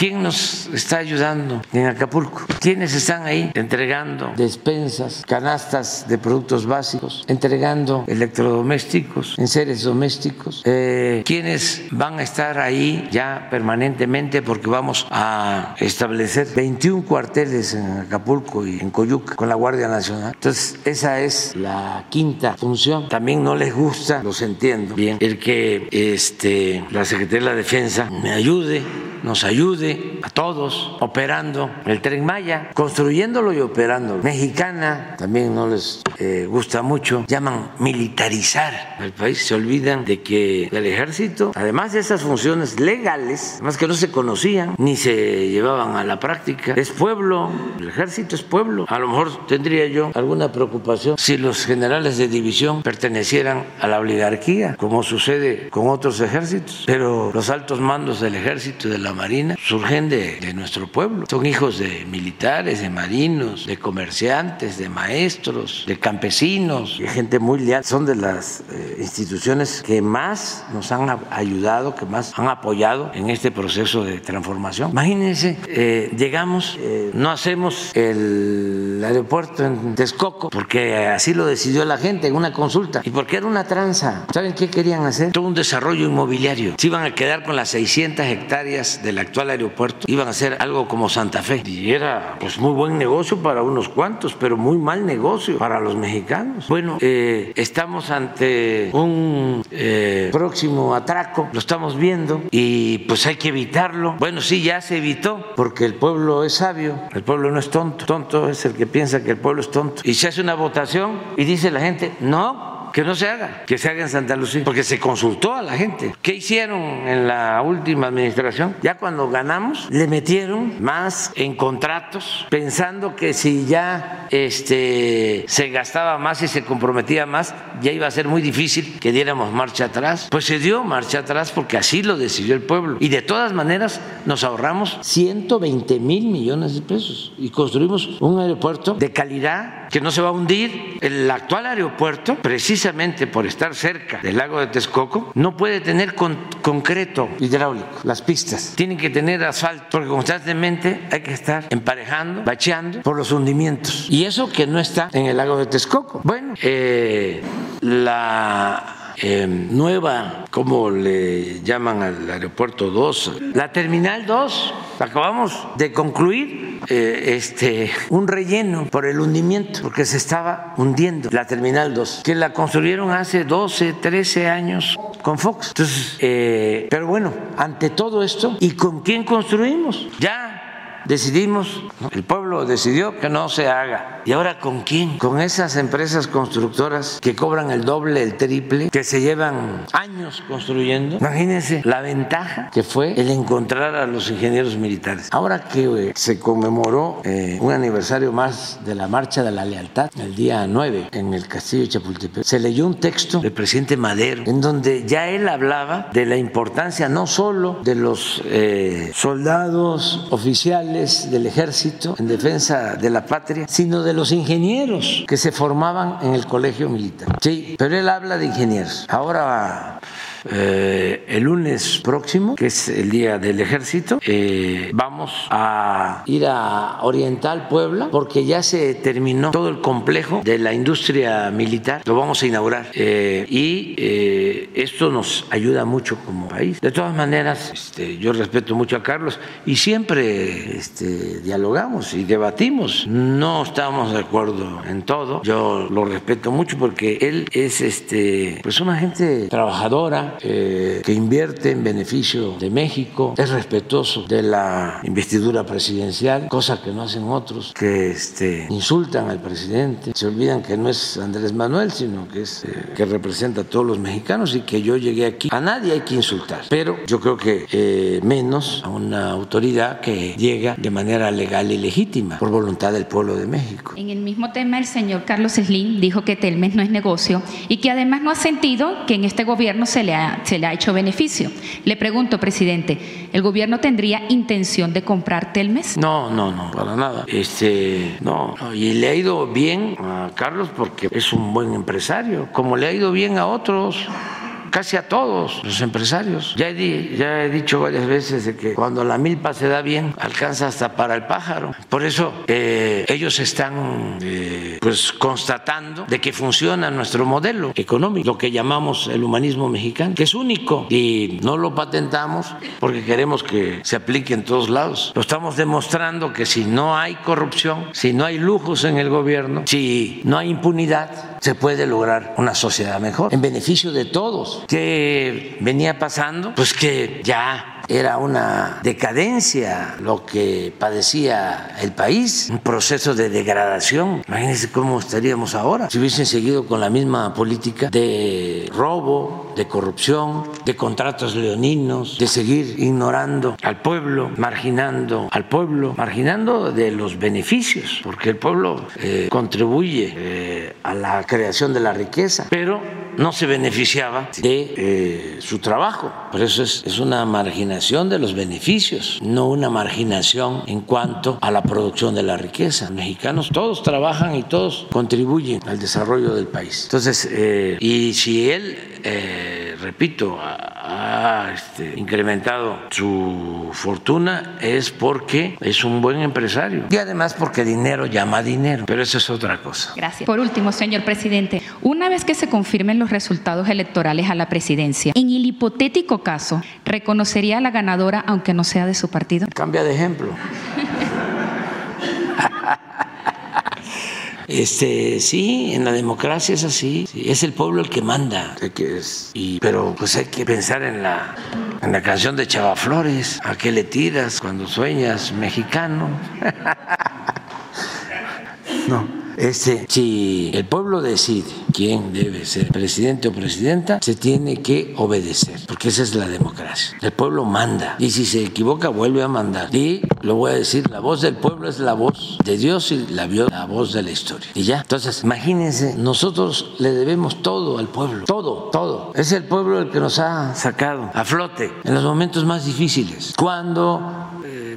¿Quién nos está ayudando en Acapulco? ¿Quiénes están ahí entregando despensas, canastas de productos básicos, entregando electrodomésticos, enseres domésticos? Eh, ¿Quiénes van a estar ahí ya permanentemente? Porque vamos a establecer 21 cuarteles en Acapulco y en Coyuca con la Guardia Nacional. Entonces, esa es la quinta función. También no les gusta, los entiendo bien, el que este, la Secretaría de la Defensa me ayude nos ayude a todos operando el tren Maya, construyéndolo y operándolo. Mexicana también no les eh, gusta mucho, llaman militarizar al país, se olvidan de que el ejército, además de esas funciones legales, más que no se conocían ni se llevaban a la práctica, es pueblo, el ejército es pueblo. A lo mejor tendría yo alguna preocupación si los generales de división pertenecieran a la oligarquía, como sucede con otros ejércitos, pero los altos mandos del ejército y de la Marina surgen de, nuestro pueblo. Son hijos de militares, de marinos, de comerciantes, de maestros, de campesinos, de gente muy leal. Son de las eh, instituciones que más nos han ayudado, que más han apoyado en este proceso de transformación. Imagínense, eh, llegamos, eh, no hacemos el aeropuerto en Texcoco, porque así lo decidió la gente en una consulta, y porque era una tranza. ¿Saben qué querían hacer? Todo un desarrollo inmobiliario. Se iban a quedar con las 600 hectáreas del actual aeropuerto iban a ser algo como Santa Fe. Y era pues muy buen negocio para unos cuantos, pero muy mal negocio para los mexicanos. Bueno, eh, estamos ante un eh, próximo atraco, lo estamos viendo y pues hay que evitarlo. Bueno, sí, ya se evitó porque el pueblo es sabio, el pueblo no es tonto. Tonto es el que piensa que el pueblo es tonto. Y se hace una votación y dice la gente, no, que no se haga, que se haga en Santa Lucía, porque se consultó a la gente. ¿Qué hicieron en la última administración? Ya cuando ganamos, le metieron más en contratos, pensando que si ya este, se gastaba más y se comprometía más, ya iba a ser muy difícil que diéramos marcha atrás. Pues se dio marcha atrás porque así lo decidió el pueblo. Y de todas maneras nos ahorramos 120 mil millones de pesos y construimos un aeropuerto de calidad que no se va a hundir. El actual aeropuerto, precisamente, por estar cerca del lago de Texcoco, no puede tener concreto hidráulico, las pistas. Tienen que tener asfalto, porque constantemente hay que estar emparejando, bacheando por los hundimientos. Y eso que no está en el lago de Texcoco. Bueno, eh, la eh, nueva, ¿cómo le llaman al aeropuerto 2? La terminal 2, acabamos de concluir eh, este, un relleno por el hundimiento, porque se estaba hundiendo la terminal 2, que la construyeron hace 12, 13 años con Fox. Entonces, eh, pero bueno, ante todo esto, ¿y con quién construimos? Ya decidimos, el pueblo decidió que no se haga. ¿Y ahora con quién? Con esas empresas constructoras que cobran el doble, el triple, que se llevan años construyendo. Imagínense la ventaja que fue el encontrar a los ingenieros militares. Ahora que eh, se conmemoró eh, un aniversario más de la Marcha de la Lealtad, el día 9, en el Castillo de Chapultepec, se leyó un texto del presidente Madero, en donde ya él hablaba de la importancia no solo de los eh, soldados oficiales, del ejército en defensa de la patria, sino de los ingenieros que se formaban en el colegio militar. Sí, pero él habla de ingenieros. Ahora eh, el lunes próximo, que es el día del ejército, eh, vamos a ir a Oriental Puebla porque ya se terminó todo el complejo de la industria militar, lo vamos a inaugurar eh, y esto nos ayuda mucho como país. De todas maneras, este, yo respeto mucho a Carlos y siempre este, dialogamos y debatimos. No estamos de acuerdo en todo, yo lo respeto mucho porque él es este, pues una gente trabajadora eh, que invierte en beneficio de México, es respetuoso de la investidura presidencial, cosa que no hacen otros, que este, insultan al presidente, se olvidan que no es Andrés Manuel, sino que es eh, que representa a todos los mexicanos y que yo llegué aquí. A nadie hay que insultar, pero yo creo que eh, menos a una autoridad que llega de manera legal y legítima por voluntad del pueblo de México. En el mismo tema, el señor Carlos Slim dijo que Telmes no es negocio y que además no ha sentido que en este gobierno se le se le ha hecho beneficio. Le pregunto, presidente, ¿el gobierno tendría intención de comprar Telmes? No, no, no, para nada. Este, no, y le ha ido bien a Carlos porque es un buen empresario, como le ha ido bien a otros casi a todos los empresarios. Ya he, ya he dicho varias veces de que cuando la milpa se da bien, alcanza hasta para el pájaro. Por eso eh, ellos están eh, pues constatando de que funciona nuestro modelo económico, lo que llamamos el humanismo mexicano, que es único y no lo patentamos porque queremos que se aplique en todos lados. Lo estamos demostrando que si no hay corrupción, si no hay lujos en el gobierno, si no hay impunidad, se puede lograr una sociedad mejor en beneficio de todos. ¿Qué venía pasando? Pues que ya era una decadencia lo que padecía el país, un proceso de degradación. Imagínense cómo estaríamos ahora si hubiesen seguido con la misma política de robo, de corrupción, de contratos leoninos, de seguir ignorando al pueblo, marginando al pueblo, marginando de los beneficios, porque el pueblo eh, contribuye eh, a la creación de la riqueza, pero no se beneficiaba de eh, su trabajo. Por eso es, una marginación de los beneficios, no una marginación en cuanto a la producción de la riqueza. Los mexicanos todos trabajan y todos contribuyen al desarrollo del país. Entonces, eh, y si él, eh, repito, ha, este, incrementado su fortuna es porque es un buen empresario y además porque dinero llama dinero, pero eso es otra cosa. Gracias. Por último, señor presidente, una vez que se confirmen los resultados electorales a la presidencia, en el hipotético caso, ¿reconocería la ganadora aunque no sea de su partido? Cambia de ejemplo. Este, sí, en la democracia es así. es el pueblo el que manda. Y, pero pues hay que pensar en la, en la canción de Chava Flores. ¿A qué le tiras cuando sueñas mexicano? (laughs) no. Este, si el pueblo decide quién debe ser presidente o presidenta, se tiene que obedecer, porque esa es la democracia. El pueblo manda y si se equivoca vuelve a mandar. Y lo voy a decir, la voz del pueblo es la voz de Dios y la, la voz de la historia. Y ya, entonces imagínense, nosotros le debemos todo al pueblo, todo, todo. Es el pueblo el que nos ha sacado a flote en los momentos más difíciles. Cuando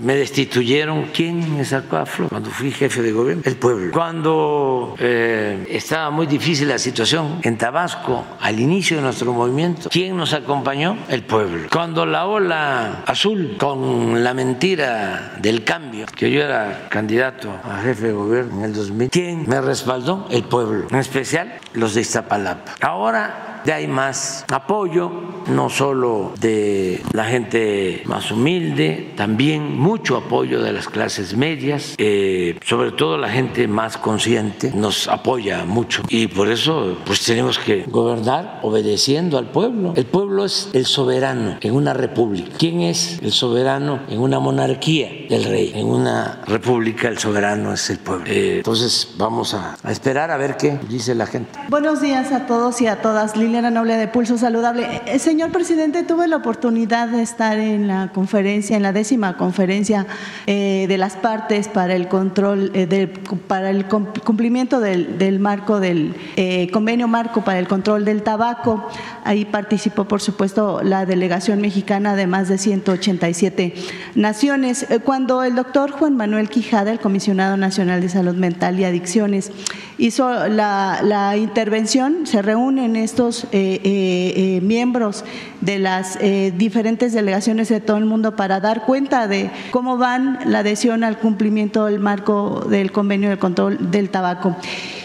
me destituyeron, ¿quién me sacó a flor cuando fui jefe de gobierno? El pueblo. Cuando eh, estaba muy difícil la situación en Tabasco, al inicio de nuestro movimiento, ¿quién nos acompañó? El pueblo. Cuando la ola azul, con la mentira del cambio, que yo era candidato a jefe de gobierno en el 2000, ¿quién me respaldó? El pueblo, en especial los de Iztapalapa. Ahora ya hay más apoyo, no solo de la gente más humilde, también mucho apoyo de las clases medias, eh, sobre todo la gente más consciente nos apoya mucho y por eso pues tenemos que gobernar obedeciendo al pueblo. El pueblo es el soberano en una república. ¿Quién es el soberano en una monarquía? El rey. En una república el soberano es el pueblo. Eh, entonces vamos a, a, esperar a ver qué dice la gente. Buenos días a todos y a todas. Noble de Pulso Saludable. Eh, señor presidente, tuve la oportunidad de estar en la conferencia, en la décima conferencia eh, de las partes para el control, eh, para el cumplimiento del, marco del convenio marco para el control del tabaco. Ahí participó, por supuesto, la delegación mexicana de más de 187 naciones. Cuando el doctor Juan Manuel Quijada, el comisionado nacional de salud mental y adicciones, hizo la intervención, se reúnen estos eh, eh, miembros de las eh, diferentes delegaciones de todo el mundo para dar cuenta de cómo van la adhesión al cumplimiento del marco del convenio de control del tabaco.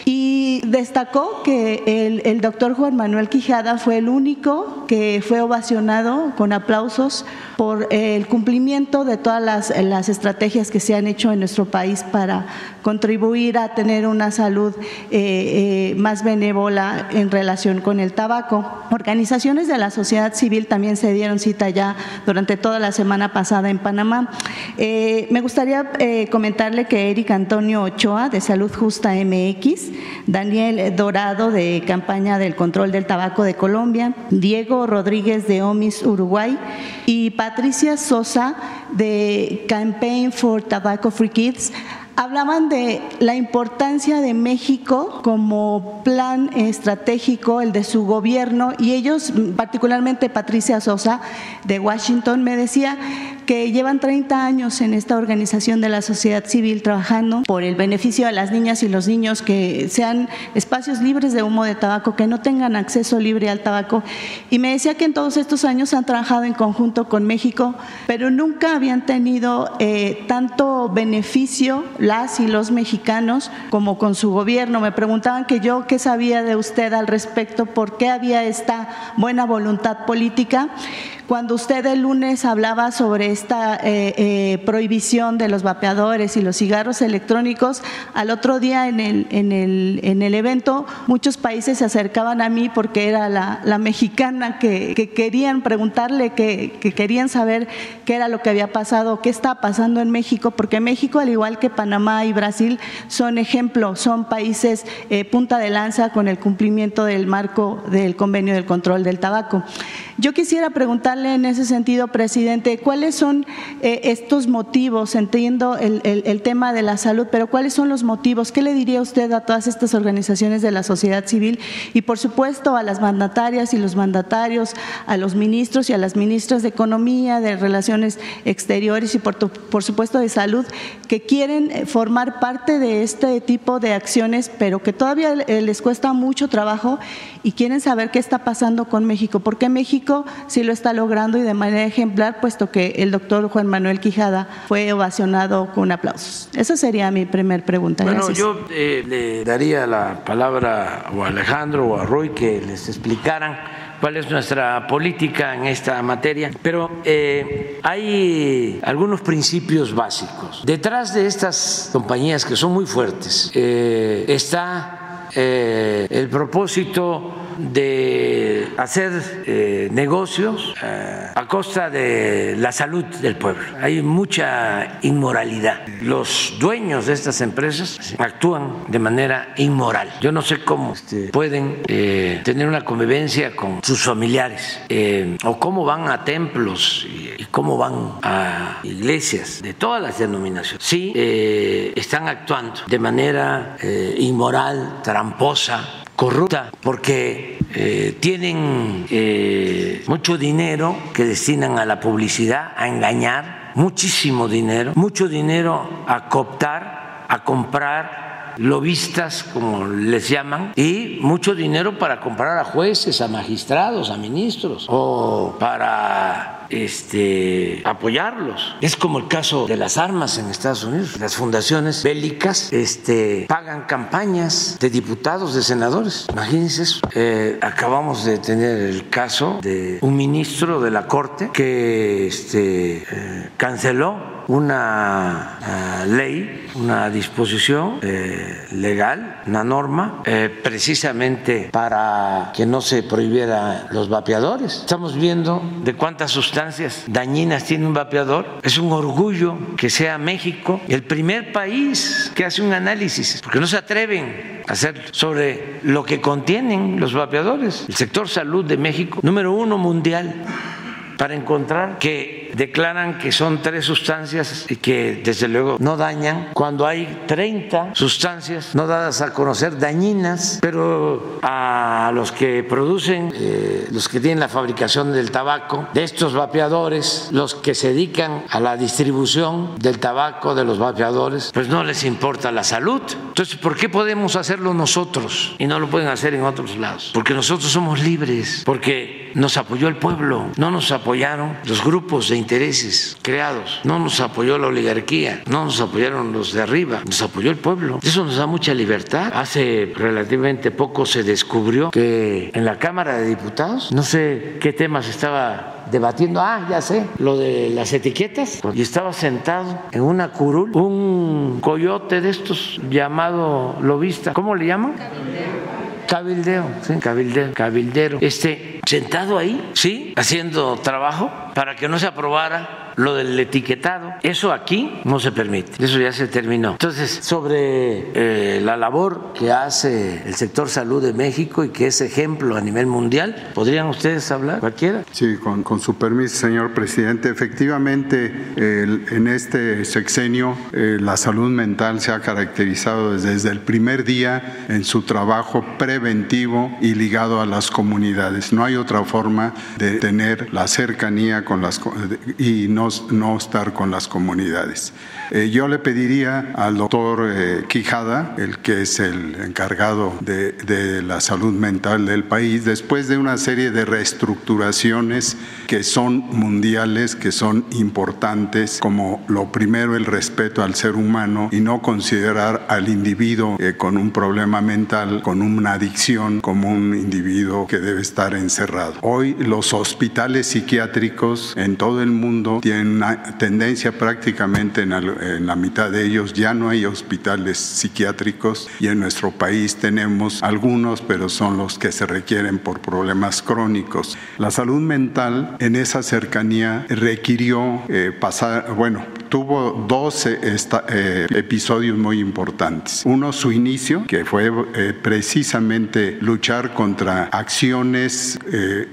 Y destacó que el, el, doctor Juan Manuel Quijada fue el único que fue ovacionado con aplausos por el cumplimiento de todas las, estrategias que se han hecho en nuestro país para contribuir a tener una salud eh, eh, más benévola en relación con el tabaco. Organizaciones de la sociedad civil también se dieron cita ya durante toda la semana pasada en Panamá. Eh, me gustaría eh, comentarle que Eric Antonio Ochoa de Salud Justa MX, Daniel Dorado de Campaña del Control del Tabaco de Colombia, Diego Rodríguez de OMIS Uruguay y Patricia Sosa de Campaign for Tobacco Free Kids hablaban de la importancia de México como plan estratégico, el de su gobierno, y ellos, particularmente Patricia Sosa de Washington, me decía que llevan 30 años en esta organización de la sociedad civil trabajando por el beneficio de las niñas y los niños, que sean espacios libres de humo de tabaco, que no tengan acceso libre al tabaco. Y me decía que en todos estos años han trabajado en conjunto con México, pero nunca habían tenido eh, tanto beneficio las y los mexicanos como con su gobierno. Me preguntaban que yo qué sabía de usted al respecto, por qué había esta buena voluntad política. Cuando usted el lunes hablaba sobre esta eh, eh, prohibición de los vapeadores y los cigarros electrónicos, al otro día en el, en el, en el evento muchos países se acercaban a mí porque era la, la mexicana que, que, querían preguntarle, que, que, querían saber qué era lo que había pasado, qué está pasando en México, porque México, al igual que Panamá y Brasil, son ejemplo, son países eh, punta de lanza con el cumplimiento del marco del convenio del control del tabaco. Yo quisiera en ese sentido, presidente, ¿cuáles son eh, estos motivos? Entiendo el, tema de la salud, pero ¿cuáles son los motivos? ¿Qué le diría usted a todas estas organizaciones de la sociedad civil y, por supuesto, a las mandatarias y los mandatarios, a los ministros y a las ministras de Economía, de Relaciones Exteriores y, por, supuesto, de Salud, que quieren eh, formar parte de este tipo de acciones, pero que todavía les cuesta mucho trabajo y quieren saber qué está pasando con México? ¿Por qué México sí lo está logrando y de manera ejemplar, puesto que el doctor Juan Manuel Quijada fue ovacionado con aplausos. Esa sería mi primer pregunta. Bueno, Gracias. yo eh, le daría la palabra a Alejandro o a Roy que les explicaran cuál es nuestra política en esta materia, pero eh, hay algunos principios básicos. Detrás de estas compañías que son muy fuertes eh, está eh, el propósito de hacer eh, negocios eh, a costa de la salud del pueblo. Hay mucha inmoralidad. Los dueños de estas empresas actúan de manera inmoral. Yo no sé cómo este, pueden eh, tener una convivencia con sus familiares o cómo van a templos y, y, cómo van a iglesias de todas las denominaciones. Sí, están actuando de manera inmoral, tramposa, corrupta porque eh, tienen eh, mucho dinero que destinan a la publicidad, a engañar muchísimo dinero, mucho dinero a cooptar, a comprar lobistas, como les llaman, y mucho dinero para comprar a jueces, a magistrados, a ministros, o para este, apoyarlos. Es como el caso de las armas en Estados Unidos. Las fundaciones bélicas este, pagan campañas de diputados, de senadores. Imagínense eso. Eh, acabamos de tener el caso de un ministro de la Corte que este, eh, canceló una eh, ley, una disposición eh, legal, una norma, eh, precisamente para que no se prohibiera los vapeadores. Estamos viendo de cuántas sustancias dañinas tiene un vapeador. Es un orgullo que sea México el primer país que hace un análisis, porque no se atreven a hacer sobre lo que contienen los vapeadores. El sector salud de México, número uno mundial para encontrar que declaran que son tres sustancias que desde luego no dañan, cuando hay 30 sustancias no dadas a conocer dañinas, pero a los que producen, eh, los que tienen la fabricación del tabaco, de estos vapeadores, los que se dedican a la distribución del tabaco de los vapeadores, pues no les importa la salud. Entonces, ¿por qué podemos hacerlo nosotros y no lo pueden hacer en otros lados? Porque nosotros somos libres, porque nos apoyó el pueblo, no nos apoyaron los grupos de intereses creados, no nos apoyó la oligarquía, no nos apoyaron los de arriba, nos apoyó el pueblo. Eso nos da mucha libertad. Hace relativamente poco se descubrió que en la Cámara de Diputados, no sé qué temas estaba debatiendo, ah, ya sé, lo de las etiquetas, y estaba sentado en una curul un coyote de estos llamado lobista, ¿cómo le llaman? Cabildeo, sí, cabildeo, cabildero. Este, sentado ahí, sí, haciendo trabajo para que no se aprobara lo del etiquetado. Eso aquí no se permite, eso ya se terminó. Entonces, sobre eh, la labor que hace el sector salud de México y que es ejemplo a nivel mundial, ¿podrían ustedes hablar cualquiera? Sí, con, su permiso, señor presidente. Efectivamente, en este sexenio eh, la salud mental se ha caracterizado desde, desde el primer día en su trabajo preventivo y ligado a las comunidades. No hay otra forma de tener la cercanía con las y no no, estar con las comunidades. Eh, yo le pediría al doctor eh, Quijada, el que es el encargado de, de, la salud mental del país, después de una serie de reestructuraciones que son mundiales, que son importantes, como lo primero el respeto al ser humano y no considerar al individuo eh, con un problema mental, con una adicción, como un individuo que debe estar encerrado. Hoy los hospitales psiquiátricos en todo el mundo tienen una tendencia prácticamente en, la mitad de ellos ya no hay hospitales psiquiátricos y en nuestro país tenemos algunos, pero son los que se requieren por problemas crónicos. La salud mental en esa cercanía requirió eh, pasar, bueno, tuvo dos eh, episodios muy importantes. Uno, su inicio, que fue eh, precisamente luchar contra acciones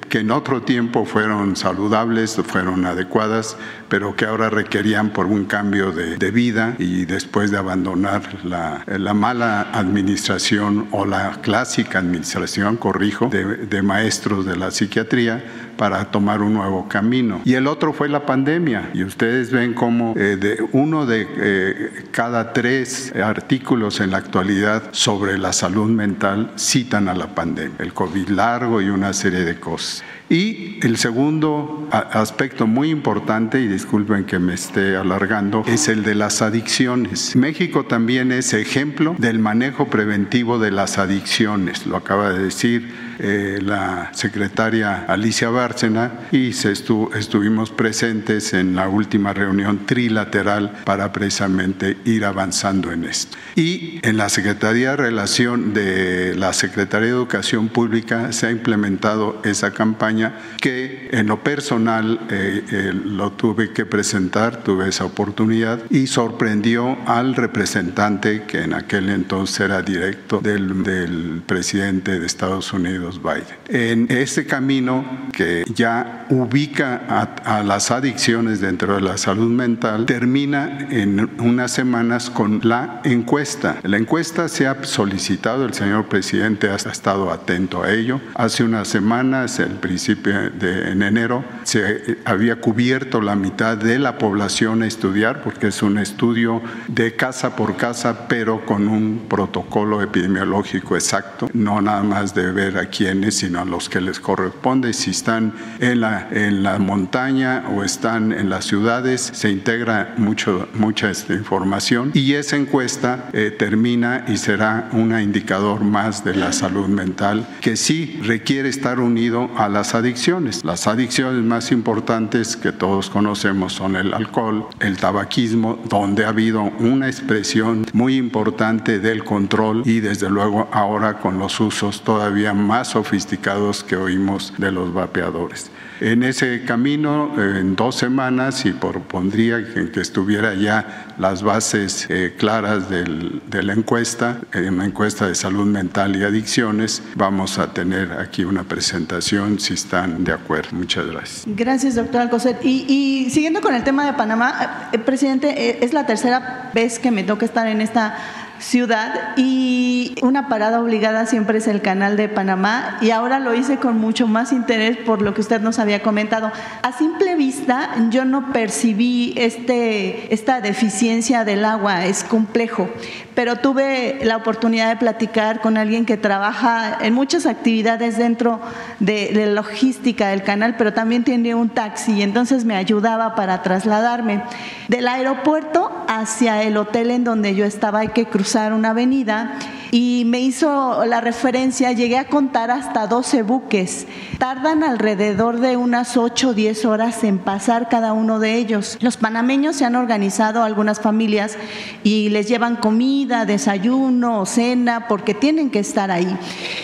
que en otro tiempo fueron saludables, fueron adecuadas, pero que ahora requerían por un cambio de, vida y después de abandonar la, la, mala administración o la clásica administración, corrijo, de, maestros de la psiquiatría para tomar un nuevo camino. Y el otro fue la pandemia. Y ustedes ven cómo eh, de uno de eh, cada tres artículos en la actualidad sobre la salud mental citan a la pandemia, el COVID largo y una serie de cosas. Y el segundo aspecto muy importante, y disculpen que me esté alargando, es el de las adicciones. México también es ejemplo del manejo preventivo de las adicciones, lo acaba de decir eh, la secretaria Alicia Bárcena y se estuvimos presentes en la última reunión trilateral para precisamente ir avanzando en esto. Y en la Secretaría de Relación de la Secretaría de Educación Pública se ha implementado esa campaña que en lo personal eh, eh, lo tuve que presentar, tuve esa oportunidad y sorprendió al representante que en aquel entonces era directo del, del presidente de Estados Unidos Biden. En este camino que ya ubica a, a las adicciones dentro de la salud mental, termina en unas semanas con la encuesta. La encuesta se ha solicitado, el señor presidente ha estado atento a ello. Hace unas semanas, el principio de en enero, se había cubierto la mitad de la población a estudiar, porque es un estudio de casa por casa, pero con un protocolo epidemiológico exacto, no nada más de ver a sino a los que les corresponde. Si están en la, en la montaña o están en las ciudades, se integra mucho, mucha esta información y esa encuesta eh, termina y será un indicador más de la salud mental que sí requiere estar unido a las adicciones. Las adicciones más importantes que todos conocemos son el alcohol, el tabaquismo, donde ha habido una expresión muy importante del control y desde luego ahora con los usos todavía más sofisticados que oímos de los vapeadores. En ese camino, en dos semanas, y propondría que, que estuviera ya las bases eh, claras del, de la encuesta, en una encuesta de salud mental y adicciones, vamos a tener aquí una presentación si están de acuerdo. Muchas gracias. Gracias, doctor Alcocer. Y, y siguiendo con el tema de Panamá, eh, presidente, eh, es la tercera vez que me toca estar en esta ciudad y una parada obligada siempre es el canal de Panamá y ahora lo hice con mucho más interés por lo que usted nos había comentado. A simple vista yo no percibí este, esta deficiencia del agua, es complejo, pero tuve la oportunidad de platicar con alguien que trabaja en muchas actividades dentro de, de logística del canal, pero también tiene un taxi y entonces me ayudaba para trasladarme del aeropuerto hacia el hotel en donde yo estaba, hay que cruzar una avenida y me hizo la referencia, llegué a contar hasta 12 buques. Tardan alrededor de unas 8 o 10 horas en pasar cada uno de ellos. Los panameños se han organizado, algunas familias, y les llevan comida, desayuno, cena, porque tienen que estar ahí.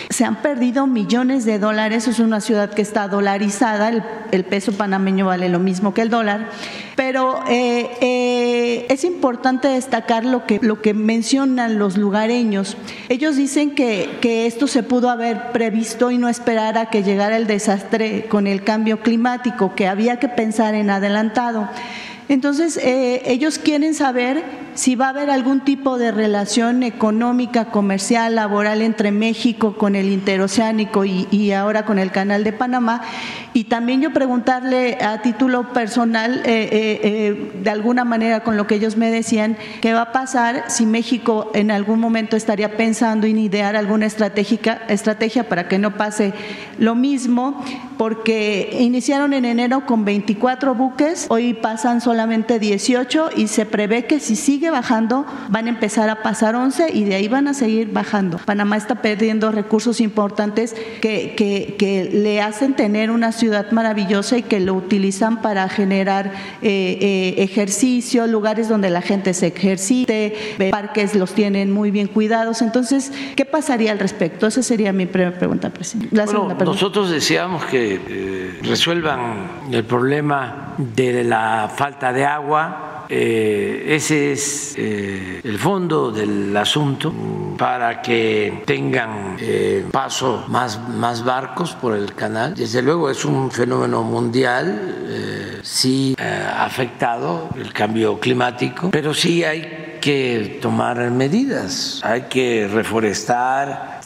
Se han perdido millones de dólares, es una ciudad que está dolarizada, el, peso panameño vale lo mismo que el dólar, pero eh, eh, es importante destacar lo que, lo que mencionan los lugareños. Ellos dicen que, que, esto se pudo haber previsto y no esperar a que llegara el desastre con el cambio climático, que había que pensar en adelantado. Entonces, eh, ellos quieren saber si va a haber algún tipo de relación económica, comercial, laboral entre México con el interoceánico y, ahora con el canal de Panamá. Y también yo preguntarle a título personal, eh, eh, de alguna manera con lo que ellos me decían, qué va a pasar si México en algún momento estaría pensando en idear alguna estratégica, estrategia para que no pase lo mismo, porque iniciaron en enero con 24 buques, hoy pasan solamente 18 y se prevé que si sigue bajando van a empezar a pasar 11 y de ahí van a seguir bajando. Panamá está perdiendo recursos importantes que, que, que le hacen tener una ciudad maravillosa y que lo utilizan para generar eh, eh, ejercicio, lugares donde la gente se ejercite, parques los tienen muy bien cuidados. Entonces, ¿qué pasaría al respecto? Esa sería mi primera pregunta, presidente. La bueno, nosotros deseamos que eh, resuelvan el problema de la falta de agua eh, ese es eh, el fondo del asunto para que tengan eh, paso más, más barcos por el canal. Desde luego es un fenómeno mundial, sí ha afectado el cambio climático, pero sí hay que tomar medidas, hay que reforestar,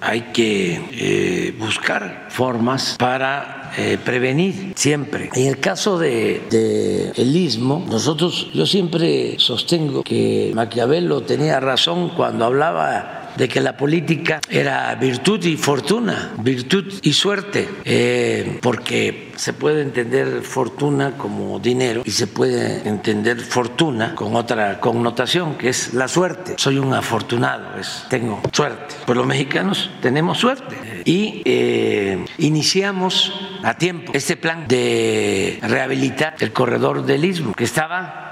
hay que buscar formas para eh, prevenir siempre. En el caso de, de, el istmo, nosotros, yo siempre sostengo que Maquiavelo tenía razón cuando hablaba de que la política era virtud y fortuna, virtud y suerte, eh, porque se puede entender fortuna como dinero y se puede entender fortuna con otra connotación, que es la suerte. Soy un afortunado, es, tengo suerte. Pues los mexicanos tenemos suerte. Y eh, iniciamos a tiempo este plan de rehabilitar el corredor del istmo, que estaba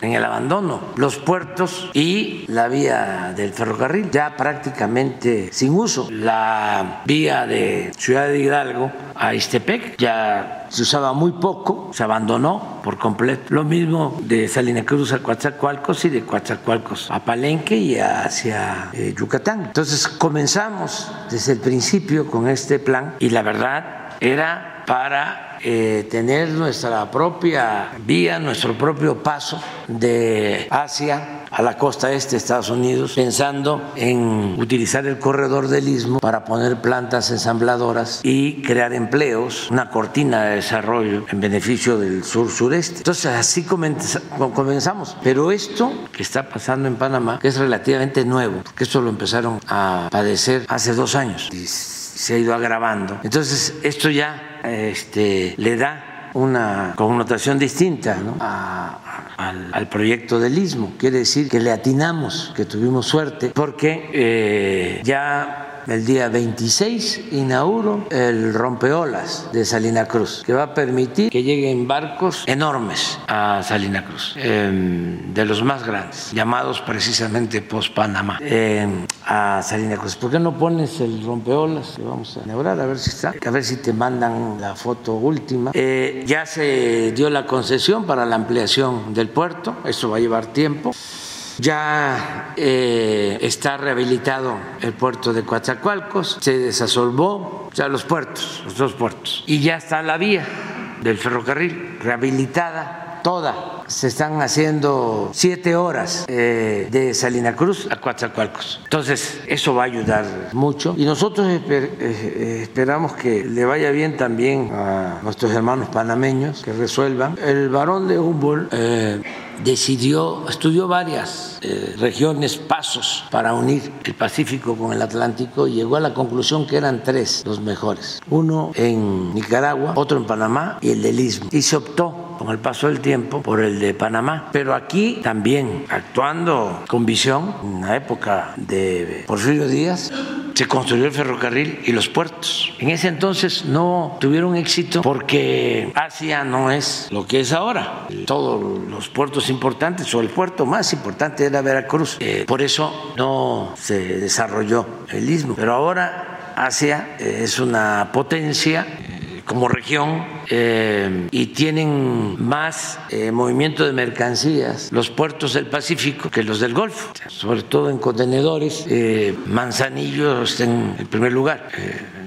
en el abandono. Los puertos y la vía del ferrocarril ya prácticamente sin uso. La vía de Ciudad de Hidalgo a Istepec ya se usaba muy poco, se abandonó por completo. Lo mismo de Salina Cruz a Coatzacoalcos y de Coatzacoalcos a Palenque y hacia eh, Yucatán. Entonces comenzamos desde el principio con este plan y la verdad era para eh, tener nuestra propia vía, nuestro propio paso de Asia a la costa este de Estados Unidos, pensando en utilizar el corredor del istmo para poner plantas ensambladoras y crear empleos, una cortina de desarrollo en beneficio del sur-sureste. Entonces así comenzamos. Pero esto que está pasando en Panamá, que es relativamente nuevo, porque esto lo empezaron a padecer hace dos años y se ha ido agravando. Entonces esto ya este, le da una connotación distinta al, proyecto del istmo. Quiere decir que le atinamos, que tuvimos suerte, porque eh, ya el día 26 inauguro el rompeolas de Salina Cruz, que va a permitir que lleguen barcos enormes a Salina Cruz, em, de los más grandes, llamados precisamente post-Panamá, em, a Salina Cruz. ¿Por qué no pones el rompeolas que vamos a inaugurar? A ver si está, a ver si te mandan la foto última. Eh, ya se dio la concesión para la ampliación del puerto, eso va a llevar tiempo. Ya eh, está rehabilitado el puerto de Coatzacoalcos, se desasolvó, ya los puertos, los dos puertos, y ya está la vía del ferrocarril rehabilitada toda. Se están haciendo siete horas eh, de Salina Cruz a Coatzacoalcos. Entonces, eso va a ayudar mucho. Y nosotros eh, esperamos que le vaya bien también a nuestros hermanos panameños, que resuelvan. El varón de Humboldt decidió, estudió varias eh, regiones, pasos para unir el Pacífico con el Atlántico y llegó a la conclusión que eran tres los mejores. Uno en Nicaragua, otro en Panamá y el del Istmo. Y se optó con el paso del tiempo por el de Panamá. Pero aquí también, actuando con visión, en la época de Porfirio Díaz, se construyó el ferrocarril y los puertos. En ese entonces no tuvieron éxito porque Asia no es lo que es ahora. Todos los puertos importantes o el puerto más importante era Veracruz. Eh, por eso no se desarrolló el istmo. Pero ahora Asia eh, es una potencia como región eh, y tienen más eh, movimiento de mercancías los puertos del Pacífico que los del Golfo, sobre todo en contenedores. Eh, Manzanillo en el primer lugar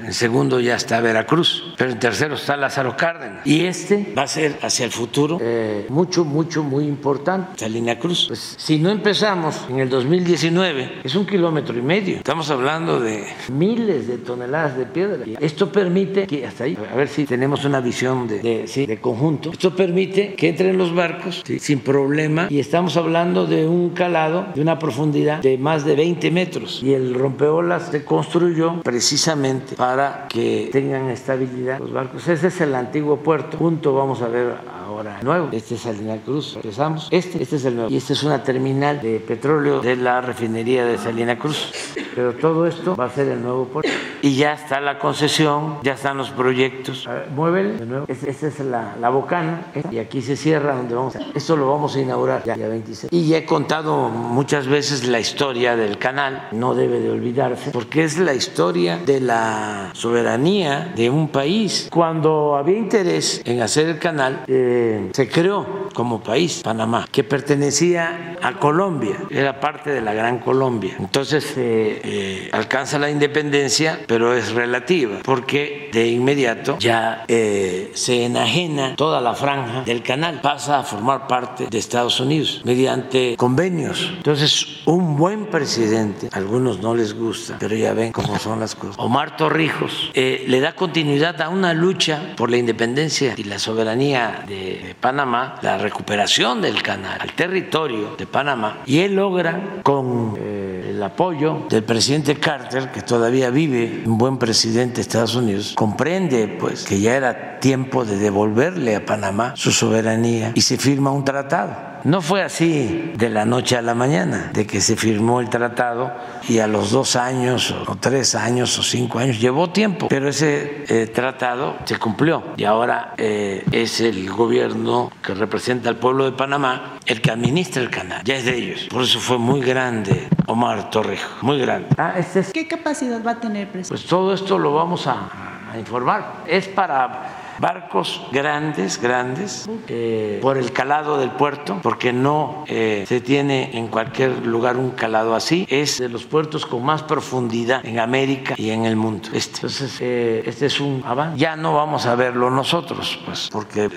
en segundo ya está Veracruz, pero en tercero está Lázaro Cárdenas. Y este va a ser hacia el futuro eh, mucho, mucho, muy importante, Salina Cruz. Pues si no empezamos en el 2019, es un kilómetro y medio. Estamos hablando de miles de toneladas de piedra. Esto permite que, hasta ahí, a ver si tenemos una visión de, de, conjunto, esto permite que entren los barcos sin problema y estamos hablando de un calado, de una profundidad de más de 20 metros. Y el rompeolas se construyó precisamente para para que tengan estabilidad los barcos. Ese es el antiguo puerto. Junto vamos a ver ahora nuevo. Este es Salina Cruz. Empezamos. Este, este es el nuevo. Y esta es una terminal de petróleo de la refinería de Salina Cruz. Pero todo esto va a ser el nuevo puerto. Y ya está la concesión, ya están los proyectos. Muévele de nuevo. Esta es la, la bocana. Y aquí se cierra donde vamos a... Esto lo vamos a inaugurar ya, ya 26. Y ya he contado muchas veces la historia del canal. No debe de olvidarse. Porque es la historia de la soberanía de un país. Cuando había interés en hacer el canal, eh, se creó como país Panamá, que pertenecía a Colombia, era parte de la Gran Colombia. Entonces eh, eh, alcanza la independencia, pero es relativa, porque de inmediato ya se enajena toda la franja del canal, pasa a formar parte de Estados Unidos mediante convenios. Entonces, un buen presidente, a algunos no les gusta, pero ya ven cómo son las cosas. Omar Torrijos eh, le da continuidad a una lucha por la independencia y la soberanía de Panamá, la recuperación del canal, al territorio de Panamá, y él logra con... Eh, el apoyo del presidente Carter, que todavía vive, un buen presidente de Estados Unidos, comprende pues que ya era tiempo de devolverle a Panamá su soberanía y se firma un tratado. No fue así de la noche a la mañana, de que se firmó el tratado y a los dos años o tres años o cinco años, llevó tiempo, pero ese eh, tratado se cumplió y ahora eh, es el gobierno que representa al pueblo de Panamá el que administra el canal, ya es de ellos. Por eso fue muy grande Omar Torrejo, muy grande. Ah, este ¿Qué capacidad va a tener, presidente? Pues todo esto lo vamos a, a informar. Es para barcos grandes, grandes, eh, por el calado del puerto, porque no eh, se tiene en cualquier lugar un calado así. Es de los puertos con más profundidad en América y en el mundo. Este. Entonces, eh, este es un avance. Ya no vamos a verlo nosotros, pues, porque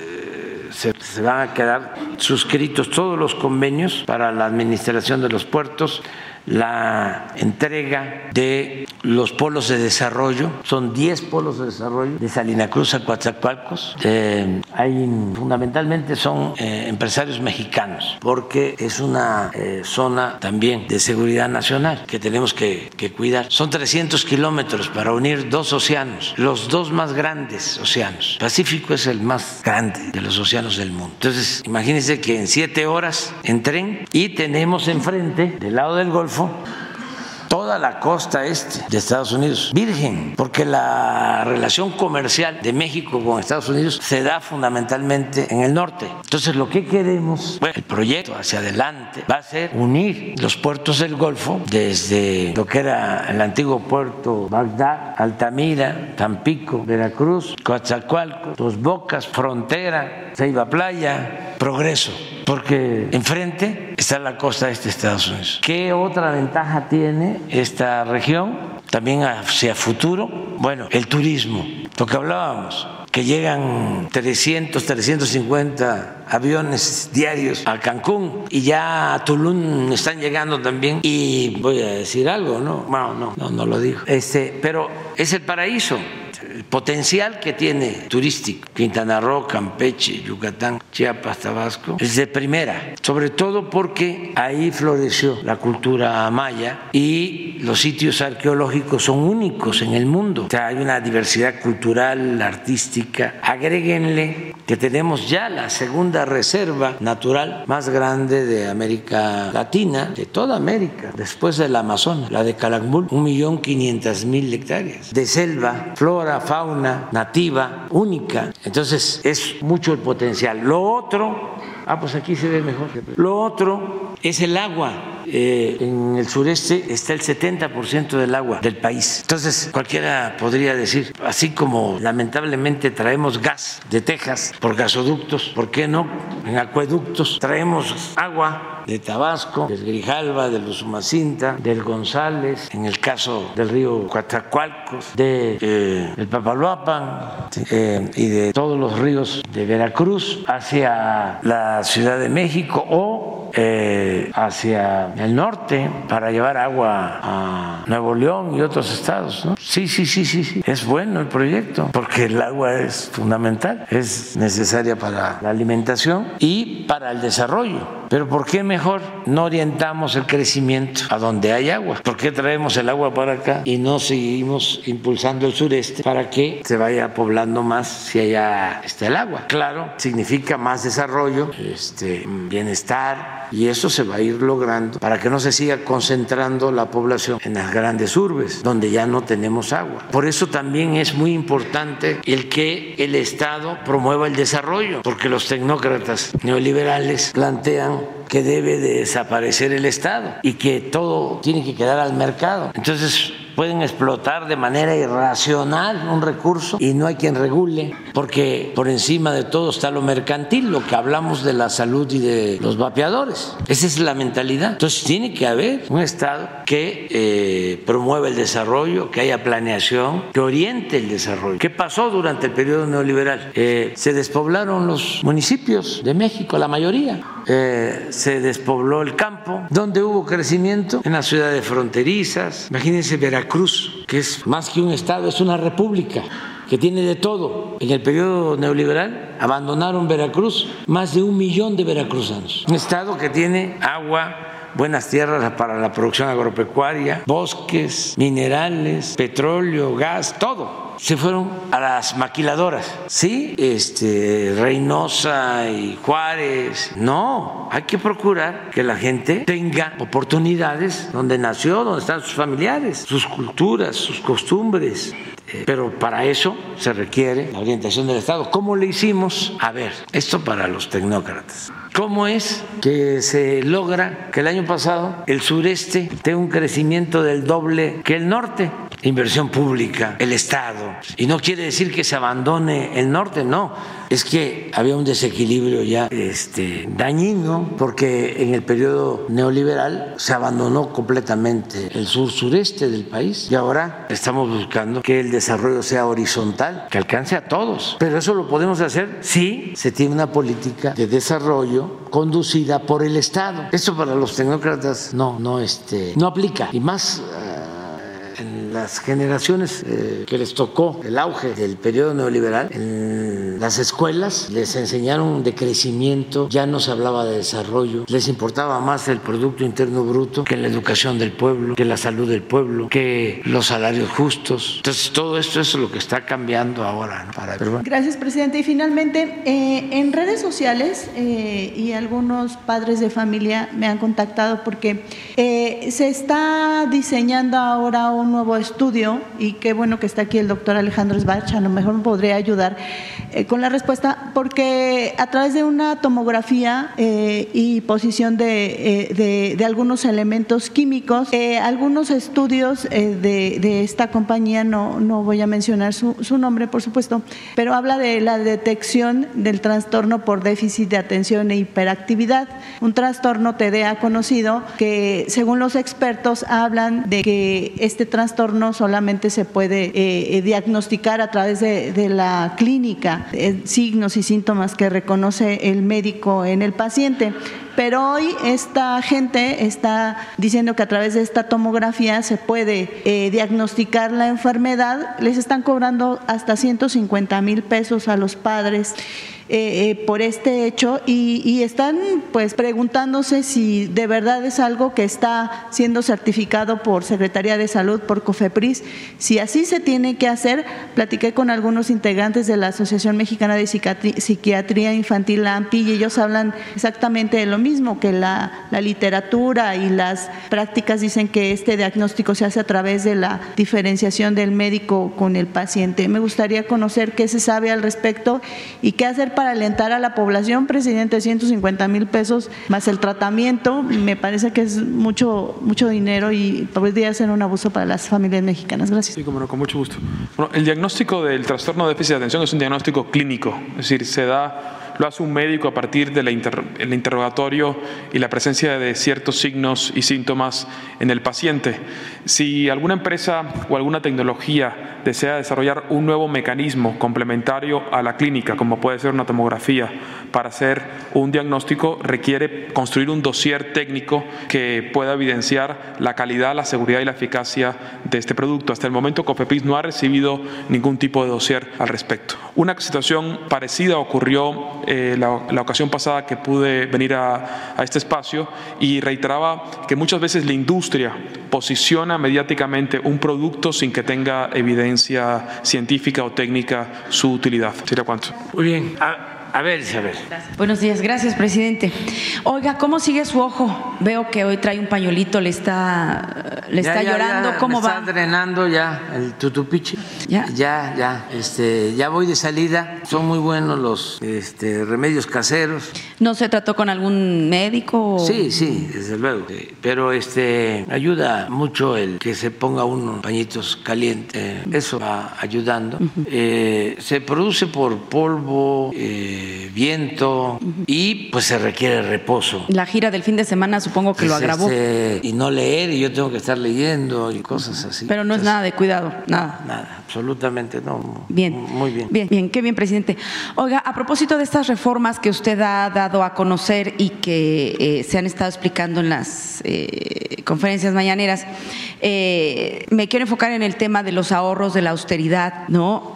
se, se, van a quedar suscritos todos los convenios para la administración de los puertos la entrega de los polos de desarrollo, son 10 polos de desarrollo de Salina Cruz a Coatzacoalcos. Eh, hay, fundamentalmente son eh, empresarios mexicanos, porque es una eh, zona también de seguridad nacional que tenemos que, que cuidar. Son 300 kilómetros para unir dos océanos, los dos más grandes océanos. Pacífico es el más grande de los océanos del mundo. Entonces, imagínense que en siete horas en tren y tenemos enfrente, del lado del Golfo, toda la costa este de Estados Unidos virgen, porque la relación comercial de México con Estados Unidos se da fundamentalmente en el norte. Entonces lo que queremos, bueno, el proyecto hacia adelante va a ser unir los puertos del Golfo desde lo que era el antiguo puerto Bagdad, Altamira, Tampico, Veracruz, Coatzacoalcos, Dos Bocas, Frontera, Ceiba Playa, Progreso porque enfrente está la costa este de Estados Unidos. ¿Qué otra ventaja tiene esta región? También hacia futuro, bueno, el turismo, lo que hablábamos, que llegan 300, 350 aviones diarios a Cancún y ya a Tulum están llegando también y voy a decir algo, ¿no? No, no, no, no lo digo. Este, pero es el paraíso el potencial que tiene turístico Quintana Roo, Campeche, Yucatán, Chiapas, Tabasco es de primera, sobre todo porque ahí floreció la cultura maya y los sitios arqueológicos son únicos en el mundo. O sea, hay una diversidad cultural, artística. Agréguenle que tenemos ya la segunda reserva natural más grande de América Latina, de toda América, después del Amazonas, la de Calakmul, un millón quinientas mil hectáreas de selva, flora, fauna nativa, única. Entonces es mucho el potencial. Lo otro, ah, pues aquí se ve mejor. Lo otro es el agua. Eh, en el sureste está el 70% del agua del país. Entonces, cualquiera podría decir, así como lamentablemente traemos gas de Texas por gasoductos, ¿por qué no en acueductos traemos agua de Tabasco, del Grijalva, del Usumacinta, del González, en el caso del río Coatzacoalcos, de eh, Papaloapan eh, y de todos los ríos de Veracruz hacia la Ciudad de México o eh, hacia el norte para llevar agua a Nuevo León y otros estados. Sí, sí, sí, sí, sí. Es bueno el proyecto porque el agua es fundamental, es necesaria para la alimentación y para el desarrollo. Pero ¿por qué mejor no orientamos el crecimiento a donde hay agua? ¿Por qué traemos el agua para acá y no seguimos impulsando el sureste para que se vaya poblando más si allá está el agua? Claro, significa más desarrollo, este, bienestar y eso se va a ir logrando para que no se siga concentrando la población en las grandes urbes donde ya no tenemos agua. Por eso también es muy importante el que el Estado promueva el desarrollo, porque los tecnócratas neoliberales plantean que debe de desaparecer el Estado y que todo tiene que quedar al mercado. Entonces, pueden explotar de manera irracional un recurso y no hay quien regule, porque por encima de todo está lo mercantil, lo que hablamos de la salud y de los vapeadores. Esa es la mentalidad. Entonces tiene que haber un Estado que eh, promueva el desarrollo, que haya planeación, que oriente el desarrollo. ¿Qué pasó durante el periodo neoliberal? Eh, se despoblaron los municipios de México, la mayoría. Eh, se despobló el campo, donde hubo crecimiento en las ciudades fronterizas. Imagínense Veracruz Cruz, que es más que un Estado, es una república que tiene de todo. En el periodo neoliberal abandonaron Veracruz más de un millón de veracruzanos. Un Estado que tiene agua, buenas tierras para la producción agropecuaria, bosques, minerales, petróleo, gas, todo se fueron a las maquiladoras. Sí, este, Reynosa y Juárez. No, hay que procurar que la gente tenga oportunidades donde nació, donde están sus familiares, sus culturas, sus costumbres. Eh, pero para eso se requiere la orientación del Estado. ¿Cómo le hicimos? A ver, esto para los tecnócratas. ¿Cómo es que se logra que el año pasado el sureste tenga un crecimiento del doble que el norte? Inversión pública, el Estado. Y no quiere decir que se abandone el norte, no. Es que había un desequilibrio ya este, dañino porque en el periodo neoliberal se abandonó completamente el sur-sureste del país y ahora estamos buscando que el desarrollo sea horizontal, que alcance a todos. Pero eso lo podemos hacer si se tiene una política de desarrollo conducida por el Estado. Esto para los tecnócratas no, no, este, no aplica. Y más en las generaciones eh, que les tocó el auge del periodo neoliberal, en las escuelas les enseñaron de crecimiento, ya no se hablaba de desarrollo, les importaba más el Producto Interno Bruto que la educación del pueblo, que la salud del pueblo, que los salarios justos. Entonces todo esto es lo que está cambiando ahora. Para... Gracias, presidente. Y finalmente, eh, en redes sociales eh, y algunos padres de familia me han contactado porque se está diseñando ahora un nuevo estudio y qué bueno que está aquí el doctor Alejandro Sbach, a lo mejor me podría ayudar eh, con la respuesta, porque a través de una tomografía eh, y posición de, eh, de, algunos elementos químicos, algunos estudios de, de, esta compañía, no, no voy a mencionar su, su nombre, por supuesto, pero habla de la detección del trastorno por déficit de atención e hiperactividad, un trastorno TDA conocido que según los expertos hablan de que este trastorno solamente se puede eh, diagnosticar a través de, la clínica, eh, signos y síntomas que reconoce el médico en el paciente. Pero hoy esta gente está diciendo que a través de esta tomografía se puede eh, diagnosticar la enfermedad. Les están cobrando hasta 150 mil pesos a los padres. Eh, eh, por este hecho y, están pues preguntándose si de verdad es algo que está siendo certificado por Secretaría de Salud, por COFEPRIS. Si así se tiene que hacer, platiqué con algunos integrantes de la Asociación Mexicana de Psiquiatría Infantil, AMPI, y ellos hablan exactamente de lo mismo, que la, la literatura y las prácticas dicen que este diagnóstico se hace a través de la diferenciación del médico con el paciente. Me gustaría conocer qué se sabe al respecto y qué hacer para alentar a la población, presidente, 150 mil pesos más el tratamiento, me parece que es mucho, mucho dinero y podría ser un abuso para las familias mexicanas. Gracias. Sí, con mucho gusto. Bueno, el diagnóstico del trastorno de déficit de atención es un diagnóstico clínico, es decir, se da lo hace un médico a partir del interrogatorio y la presencia de ciertos signos y síntomas en el paciente. Si alguna empresa o alguna tecnología desea desarrollar un nuevo mecanismo complementario a la clínica, como puede ser una tomografía, para hacer un diagnóstico, requiere construir un dossier técnico que pueda evidenciar la calidad, la seguridad y la eficacia de este producto. Hasta el momento, COFEPIS no ha recibido ningún tipo de dossier al respecto. Una situación parecida ocurrió eh, la, ocasión pasada que pude venir a, a este espacio y reiteraba que muchas veces la industria posiciona mediáticamente un producto sin que tenga evidencia científica o técnica su utilidad. ¿Sería cuánto? Muy bien. Ah, a ver, Isabel. Buenos días, gracias, presidente. Oiga, ¿cómo sigue su ojo? Veo que hoy trae un pañuelito, le está, le está llorando. ¿Cómo va? Está drenando ya el tutupichi. Ya. Ya, ya. Este, ya voy de salida. Son muy buenos los este, remedios caseros. ¿No se trató con algún médico? Sí, sí, desde luego. Pero este, ayuda mucho el que se ponga unos pañitos calientes. Eso va ayudando. Eh, se produce por polvo. Eh, viento y pues se requiere reposo. La gira del fin de semana supongo que lo pues, agravó. Este, y no leer y yo tengo que estar leyendo y cosas así. Pero no es nada de cuidado, nada. Nada, absolutamente no. Bien. Muy bien. Bien, bien, qué bien, presidente. Oiga, a propósito de estas reformas que usted ha dado a conocer y que eh, se han estado explicando en las eh, conferencias mañaneras, eh, me quiero enfocar en el tema de los ahorros, de la austeridad, ¿no?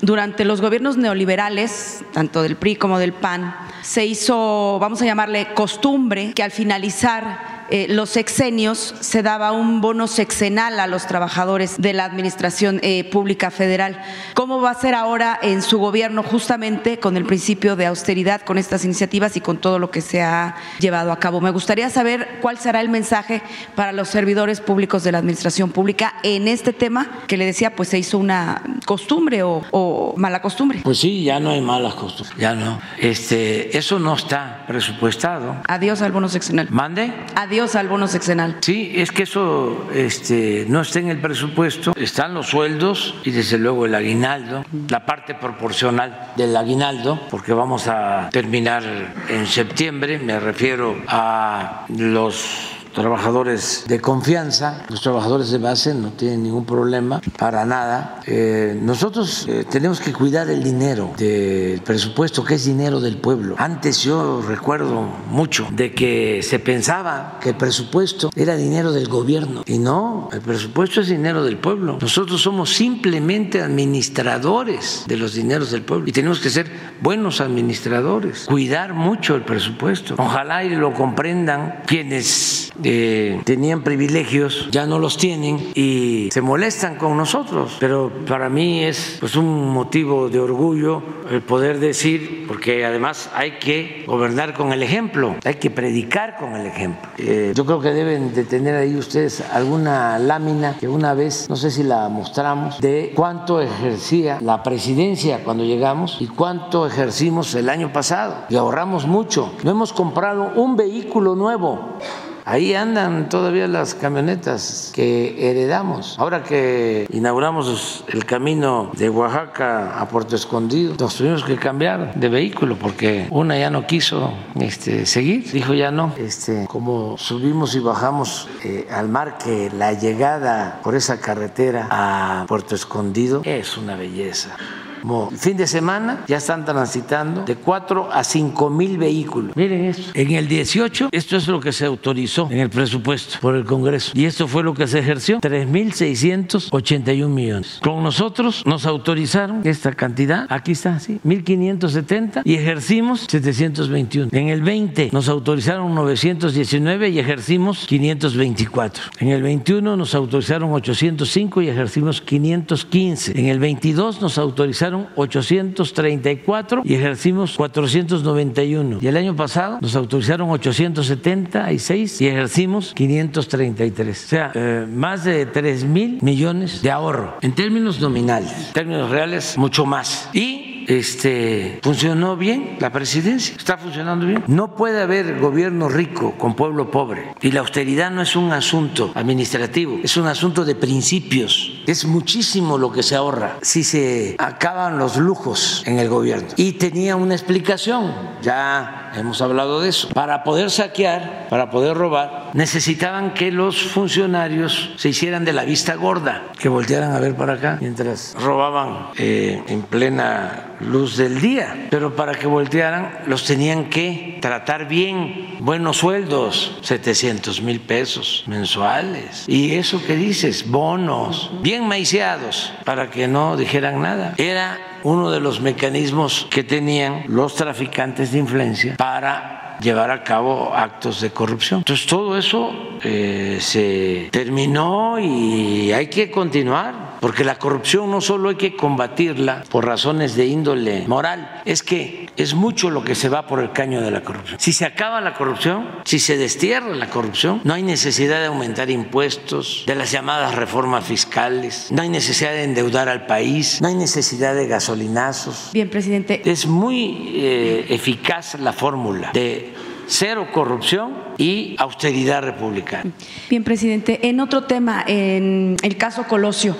durante los gobiernos neoliberales, tanto del Como del PAN, se hizo, vamos a llamarle costumbre, que al finalizar eh, los sexenios se daba un bono sexenal a los trabajadores de la Administración eh, Pública Federal. ¿Cómo va a ser ahora en su gobierno justamente con el principio de austeridad, con estas iniciativas y con todo lo que se ha llevado a cabo? Me gustaría saber cuál será el mensaje para los servidores públicos de la Administración Pública en este tema que le decía, pues se hizo una costumbre o, o mala costumbre. Pues sí, ya no hay malas costumbres, ya no. Este, eso no está presupuestado. Adiós al bono sexenal. ¿Mande? Adiós al bono sexenal. Sí, es que eso este, no está en el presupuesto, están los sueldos y desde luego el aguinaldo, la parte proporcional del aguinaldo, porque vamos a terminar en septiembre, me refiero a los trabajadores de confianza, los trabajadores de base no tienen ningún problema para nada. Eh, nosotros eh, tenemos que cuidar el dinero del presupuesto, que es dinero del pueblo. Antes yo recuerdo mucho de que se pensaba que el presupuesto era dinero del gobierno y no, el presupuesto es dinero del pueblo. Nosotros somos simplemente administradores de los dineros del pueblo y tenemos que ser buenos administradores, cuidar mucho el presupuesto. Ojalá y lo comprendan quienes eh, tenían privilegios, ya no los tienen y se molestan con nosotros. Pero para mí es pues, un motivo de orgullo el poder decir, porque además hay que gobernar con el ejemplo, hay que predicar con el ejemplo. Eh, yo creo que deben de tener ahí ustedes alguna lámina que una vez, no sé si la mostramos, de cuánto ejercía la presidencia cuando llegamos y cuánto ejercimos el año pasado. Y ahorramos mucho. No hemos comprado un vehículo nuevo. Ahí andan todavía las camionetas que heredamos. Ahora que inauguramos el camino de Oaxaca a Puerto Escondido, nos tuvimos que cambiar de vehículo porque una ya no quiso este, seguir. Dijo ya no. Este, como subimos y bajamos eh, al mar, que la llegada por esa carretera a Puerto Escondido es una belleza. Como fin de semana ya están transitando de 4 a 5 mil vehículos. Miren esto. En el 18, esto es lo que se autorizó en el presupuesto por el Congreso. Y esto fue lo que se ejerció, 3.681 millones. Con nosotros nos autorizaron esta cantidad, aquí está, sí, 1.570 y ejercimos 721. En el 20 nos autorizaron 919 y ejercimos 524. En el 21 nos autorizaron 805 y ejercimos 515. En el 22 nos autorizaron 834 y ejercimos 491. Y el año pasado nos autorizaron 876 y ejercimos 533. O sea, eh, más de 3 mil millones de ahorro en términos nominales, en términos reales, mucho más. Y este, funcionó bien la presidencia, está funcionando bien. No puede haber gobierno rico con pueblo pobre. Y la austeridad no es un asunto administrativo, es un asunto de principios. Es muchísimo lo que se ahorra si se acaban los lujos en el gobierno. Y tenía una explicación, ya hemos hablado de eso. Para poder saquear, para poder robar, necesitaban que los funcionarios se hicieran de la vista gorda, que voltearan a ver para acá mientras robaban eh, en plena luz del día, pero para que voltearan los tenían que tratar bien, buenos sueldos, 700 mil pesos mensuales. Y eso que dices, bonos, bien maiciados, para que no dijeran nada. Era uno de los mecanismos que tenían los traficantes de influencia para llevar a cabo actos de corrupción. Entonces todo eso eh, se terminó y hay que continuar, porque la corrupción no solo hay que combatirla por razones de índole moral, es que es mucho lo que se va por el caño de la corrupción. Si se acaba la corrupción, si se destierra la corrupción, no hay necesidad de aumentar impuestos, de las llamadas reformas fiscales, no hay necesidad de endeudar al país, no hay necesidad de gasolinazos. Bien, presidente. Es muy eh, eficaz la fórmula de cero corrupción y austeridad republicana. Bien, presidente. En otro tema, en el caso Colosio,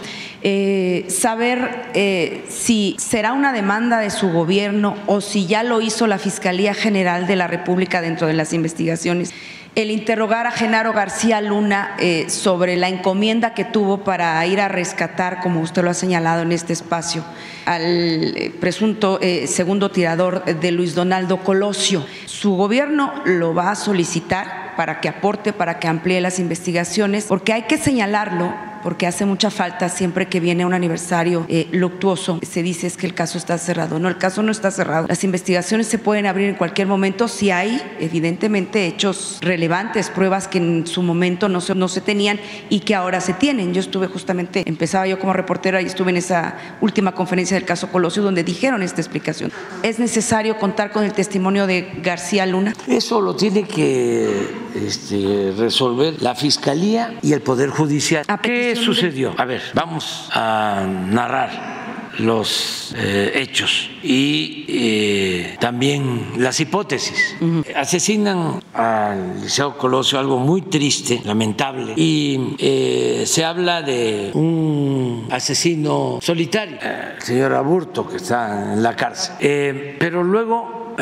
eh, saber eh, si será una demanda de su gobierno o si ya lo hizo la Fiscalía General de la República dentro de las investigaciones el interrogar a Genaro García Luna eh, sobre la encomienda que tuvo para ir a rescatar, como usted lo ha señalado en este espacio, al presunto segundo tirador de Luis Donaldo Colosio. Su gobierno lo va a solicitar para que aporte, para que amplíe las investigaciones, porque hay que señalarlo porque hace mucha falta siempre que viene un aniversario eh, luctuoso, se dice es que el caso está cerrado. No, el caso no está cerrado. Las investigaciones se pueden abrir en cualquier momento si hay, evidentemente, hechos relevantes, pruebas que en su momento no se, no se tenían y que ahora se tienen. Yo estuve justamente, empezaba yo como reportera y estuve en esa última conferencia del caso Colosio donde dijeron esta explicación. ¿Es necesario contar con el testimonio de García Luna? Eso lo tiene que este, resolver la Fiscalía y el Poder Judicial. ¿Qué sucedió? A ver, vamos a narrar los eh, hechos y eh, también las hipótesis. Asesinan al Liceo Colosio, algo muy triste, lamentable, y eh, se habla de un asesino solitario, el señor Aburto, que está en la cárcel. pero luego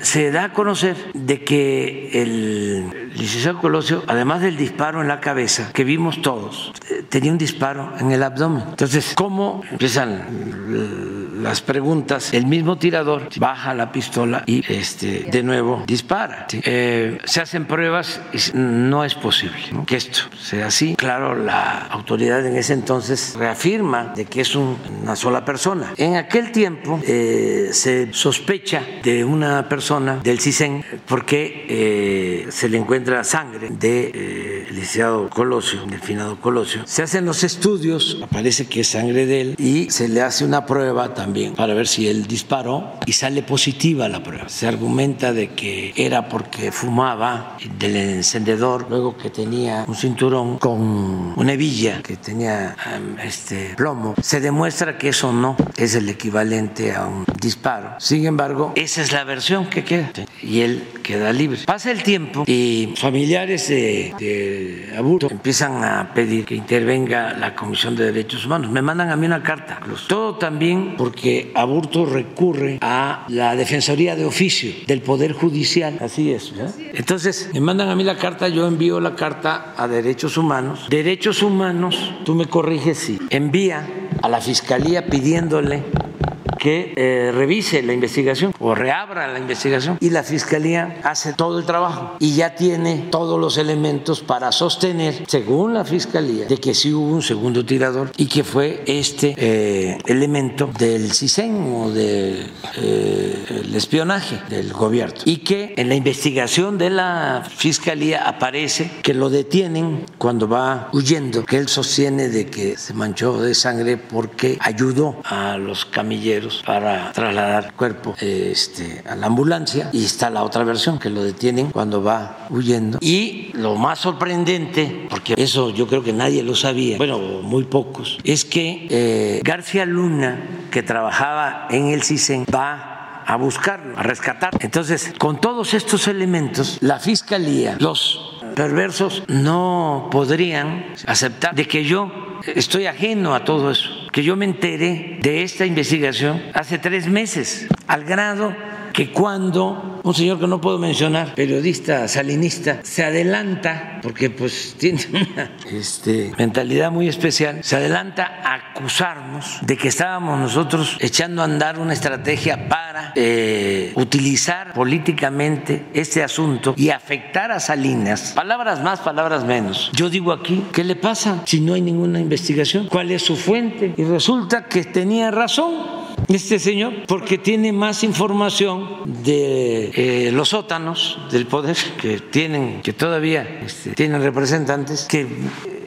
se da a conocer de que el licenciado Colosio, además del disparo en la cabeza que vimos todos, tenía un disparo en el abdomen. Entonces, ¿cómo empiezan las preguntas? El mismo tirador baja la pistola y este, de nuevo dispara. Eh, se hacen pruebas y no es posible que esto sea así. Claro, la autoridad en ese entonces reafirma de que es una sola persona. En aquel tiempo eh, se sospecha de una persona del CISEN porque eh, se le encuentra sangre del de, licenciado Colosio, del finado Colosio se hacen los estudios, aparece que es sangre de él y se le hace una prueba también para ver si él disparó y sale positiva la prueba. Se argumenta de que era porque fumaba del encendedor, luego que tenía un cinturón con una hebilla que tenía um, este plomo. Se demuestra que eso no es el equivalente a un disparo. Sin embargo, esa es la versión que queda y él queda libre. Pasa el tiempo y familiares de, de Aburto empiezan a pedir que intervenga venga la Comisión de Derechos Humanos. Me mandan a mí una carta. Todo también porque Aburto recurre a la Defensoría de Oficio del Poder Judicial. Así es. Entonces, me mandan a mí la carta, yo envío la carta a Derechos Humanos. Derechos Humanos, tú me corriges si envía a la Fiscalía pidiéndole que eh, revise la investigación o reabra la investigación. Y la fiscalía hace todo el trabajo y ya tiene todos los elementos para sostener, según la fiscalía, de que sí hubo un segundo tirador y que fue este eh, elemento del CISEN o del eh, espionaje del gobierno. Y que en la investigación de la fiscalía aparece que lo detienen cuando va huyendo, que él sostiene de que se manchó de sangre porque ayudó a los camilleros para trasladar el cuerpo este, a la ambulancia y está la otra versión que lo detienen cuando va huyendo. Y lo más sorprendente, porque eso yo creo que nadie lo sabía, bueno, muy pocos, es que eh, García Luna, que trabajaba en el CISEN, va a buscarlo, a rescatar. Entonces, con todos estos elementos, la fiscalía, los perversos no podrían aceptar de que yo estoy ajeno a todo eso, que yo me enteré de esta investigación hace tres meses, al grado que cuando un señor que no puedo mencionar, periodista salinista, se adelanta, porque pues (laughs) tiene una este, mentalidad muy especial, se adelanta a acusarnos de que estábamos nosotros echando a andar una estrategia para eh, utilizar políticamente este asunto y afectar a Salinas. Palabras más, palabras menos. Yo digo aquí, ¿qué le pasa si no hay ninguna investigación? ¿Cuál es su fuente? Y resulta que tenía razón este señor porque tiene más información de eh, los sótanos del poder que tienen, que todavía este, tienen representantes, que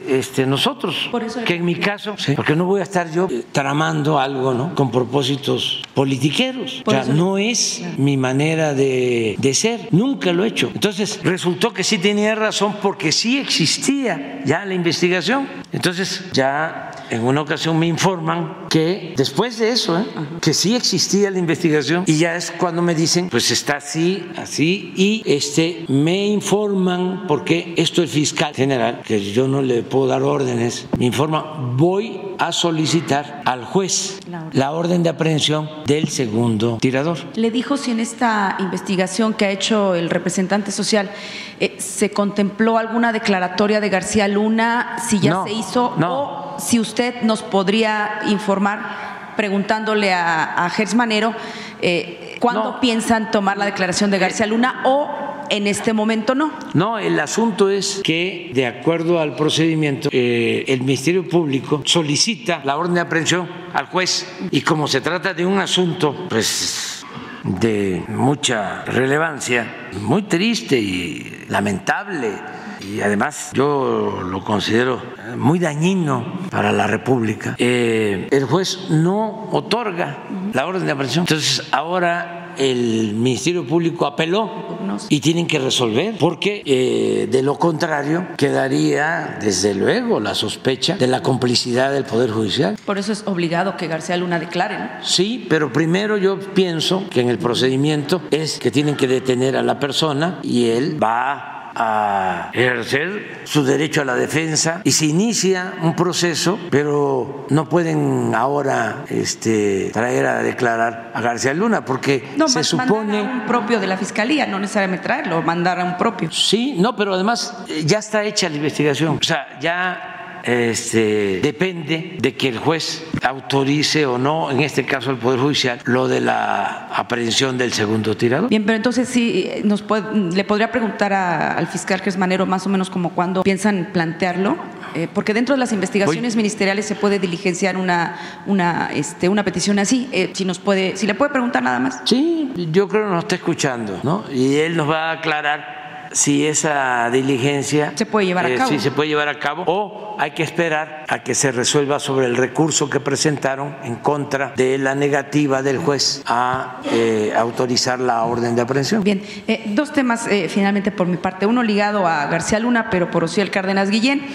este, nosotros. que en mi caso, porque no voy a estar yo tramando algo ¿no? con propósitos politiqueros. o sea, no es mi manera de, de, ser, nunca lo he hecho. Entonces, resultó que sí tenía razón porque sí existía ya la investigación. Entonces, ya en una ocasión me informan que después de eso, ¿eh? que sí existía la investigación y ya es cuando me dicen, pues está así, así, y este, me informan porque esto el fiscal general, que yo no le puedo dar órdenes, me informa, voy a solicitar al juez la orden de aprehensión del segundo tirador. ¿Le dijo si en esta investigación que ha hecho el representante social eh, se contempló alguna declaratoria de García Luna, si ya se hizo, o si usted nos podría informar preguntándole a, a Gers Manero eh, cuándo piensan tomar la declaración de García Luna o en este momento no. No, el asunto es que, de acuerdo al procedimiento, eh, el Ministerio Público solicita la orden de aprehensión al juez y como se trata de un asunto, pues de mucha relevancia, muy triste y lamentable, y además yo lo considero muy dañino para la República, eh, el juez no otorga la orden de aprehensión. Entonces ahora el Ministerio Público apeló y tienen que resolver, porque eh, de lo contrario quedaría, desde luego, la sospecha de la complicidad del Poder Judicial. Por eso es obligado que García Luna declare, ¿no? Sí, pero primero yo pienso que en el procedimiento es que tienen que detener a la persona y él va a ejercer su derecho a la defensa y se inicia un proceso, pero no pueden ahora este, traer a declarar a García Luna porque no, se supone un propio de la fiscalía, no necesariamente traerlo, mandar a un propio. Sí, no, pero además eh, ya está hecha la investigación, o sea, ya este, depende de que el juez autorice o no, en este caso el Poder Judicial, lo de la aprehensión del segundo tirador. Bien, pero entonces sí, nos le podría preguntar al fiscal Manero más o menos como cuándo piensan plantearlo, eh, porque dentro de las investigaciones ministeriales se puede diligenciar una, una, este, una petición así. Eh, si nos puede, si le puede preguntar nada más. Sí, yo creo que nos está escuchando, ¿no? Y él nos va a aclarar si esa diligencia se puede llevar a eh, cabo. Si se puede llevar a cabo o hay que esperar a que se resuelva sobre el recurso que presentaron en contra de la negativa del juez a eh, autorizar la orden de aprehensión. Bien, eh, dos temas finalmente por mi parte. Uno ligado a García Luna, pero por Ociel Cárdenas Guillén.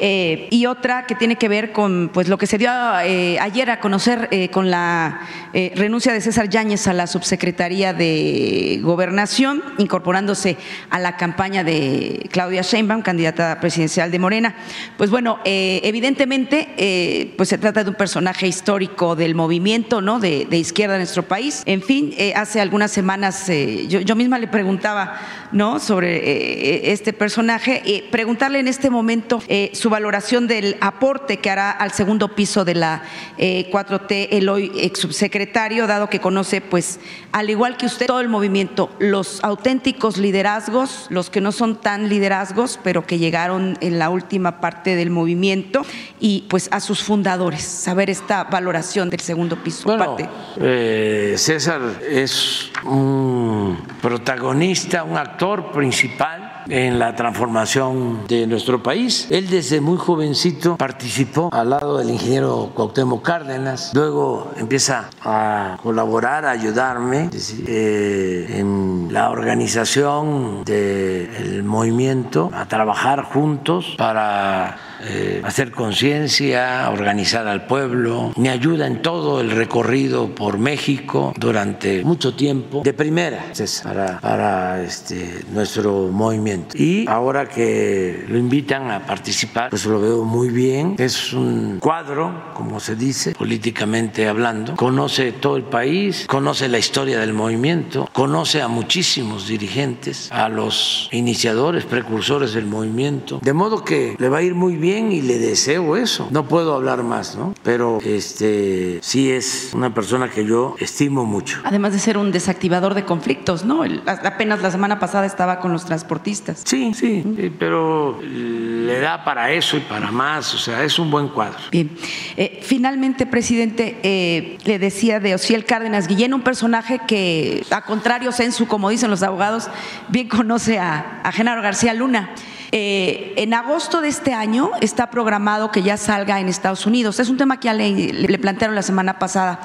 Eh, y otra que tiene que ver con pues, lo que se dio eh, ayer a conocer eh, con la renuncia de César Yáñez a la subsecretaría de Gobernación, incorporándose a la campaña de Claudia Sheinbaum, candidata presidencial de Morena. Pues bueno, evidentemente pues se trata de un personaje histórico del movimiento ¿no? de, izquierda en nuestro país. En fin, hace algunas semanas yo, yo, misma le preguntaba ¿no? sobre este personaje, preguntarle en este momento su valoración del aporte que hará al segundo piso de la 4T eh, el hoy ex subsecretario, dado que conoce, pues, al igual que usted, todo el movimiento, los auténticos liderazgos, los que no son tan liderazgos, pero que llegaron en la última parte del movimiento, y pues a sus fundadores, saber esta valoración del segundo piso. Bueno, eh, César es un protagonista, un actor principal en la transformación de nuestro país. Él desde muy jovencito participó al lado del ingeniero Cuauhtémoc Cárdenas, luego empieza a colaborar, a ayudarme eh, en la organización del movimiento, a trabajar juntos para eh, hacer conciencia, organizar al pueblo, me ayuda en todo el recorrido por México durante mucho tiempo, de primera, para, para este, nuestro movimiento. Y ahora que lo invitan a participar, pues lo veo muy bien. Es un cuadro, como se dice, políticamente hablando. Conoce todo el país, conoce la historia del movimiento, conoce a muchísimos dirigentes, a los iniciadores, precursores del movimiento. De modo que le va a ir muy bien y le deseo eso. No puedo hablar más, ¿no? Pero este sí es una persona que yo estimo mucho. Además de ser un desactivador de conflictos, ¿no? apenas la semana pasada estaba con los transportistas. Sí, sí, pero le da para eso y para más, o sea, es un buen cuadro. Bien. Eh, finalmente, presidente, eh, le decía de Ociel Cárdenas Guillén, un personaje que, a contrario censu, como dicen los abogados, bien conoce a, a Genaro García Luna. Eh, en agosto de este año está programado que ya salga en Estados Unidos. Es un tema que ya le, plantearon la semana pasada,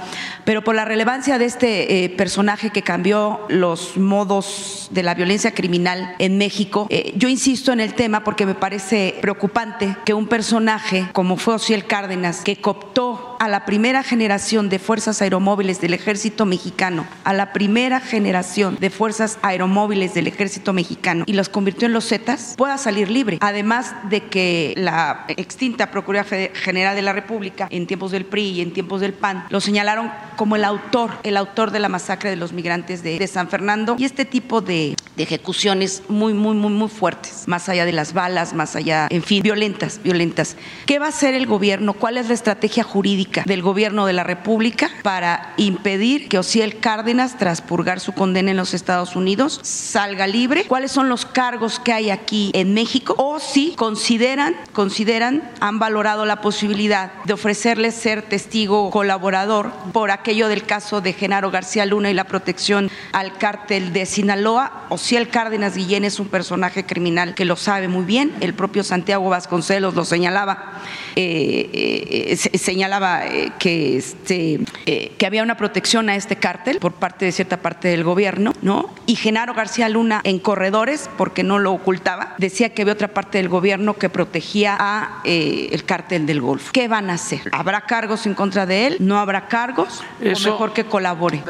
pero por la relevancia de este eh, personaje que cambió los modos de la violencia criminal en México, eh, yo insisto en el tema porque me parece preocupante que un personaje como fue Ociel Cárdenas, que cooptó a la primera generación de fuerzas aeromóviles del ejército mexicano, a la primera generación de fuerzas aeromóviles del ejército mexicano y los convirtió en los Zetas, pueda salir libre. Además de que la extinta Procuraduría General de la República, en tiempos del PRI y en tiempos del PAN, lo señalaron como el autor, el autor de la masacre de los migrantes de, San Fernando y este tipo de, ejecuciones muy, muy, muy, muy fuertes, más allá de las balas, más allá, en fin, violentas, violentas. ¿Qué va a hacer el gobierno? ¿Cuál es la estrategia jurídica? Del gobierno de la República para impedir que Ociel Cárdenas, tras purgar su condena en los Estados Unidos, salga libre? ¿Cuáles son los cargos que hay aquí en México? O si consideran, consideran, han valorado la posibilidad de ofrecerles ser testigo colaborador por aquello del caso de Genaro García Luna y la protección al cártel de Sinaloa. Ociel Cárdenas Guillén es un personaje criminal que lo sabe muy bien. El propio Santiago Vasconcelos lo señalaba, eh, eh, señalaba eh, que, este, que había una protección a este cártel por parte de cierta parte del gobierno, ¿no? Y Genaro García Luna en corredores, porque no lo ocultaba, decía que había otra parte del gobierno que protegía a el cártel del Golfo. ¿Qué van a hacer? ¿Habrá cargos en contra de él? ¿No habrá cargos? ¿O mejor que colabore?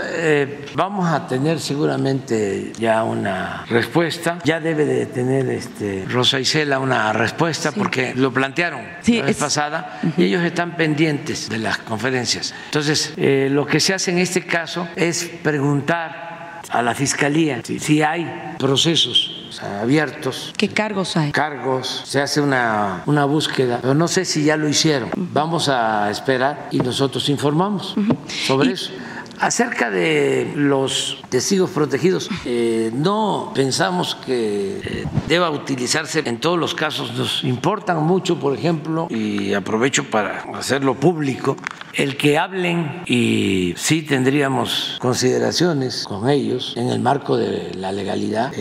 vamos a tener seguramente ya una respuesta. Ya debe de tener este Rosa Isela una respuesta porque lo plantearon la vez pasada y ellos están pendientes de las conferencias. Entonces, eh, lo que se hace en este caso es preguntar a la fiscalía si, hay procesos abiertos. ¿Qué cargos hay? Cargos, se hace una, una búsqueda, pero no sé si ya lo hicieron. Vamos a esperar y nosotros informamos sobre eso. Acerca de los testigos protegidos, eh, no pensamos que eh, deba utilizarse en todos los casos. Nos importan mucho, por ejemplo, y aprovecho para hacerlo público, el que hablen y sí tendríamos consideraciones con ellos en el marco de la legalidad,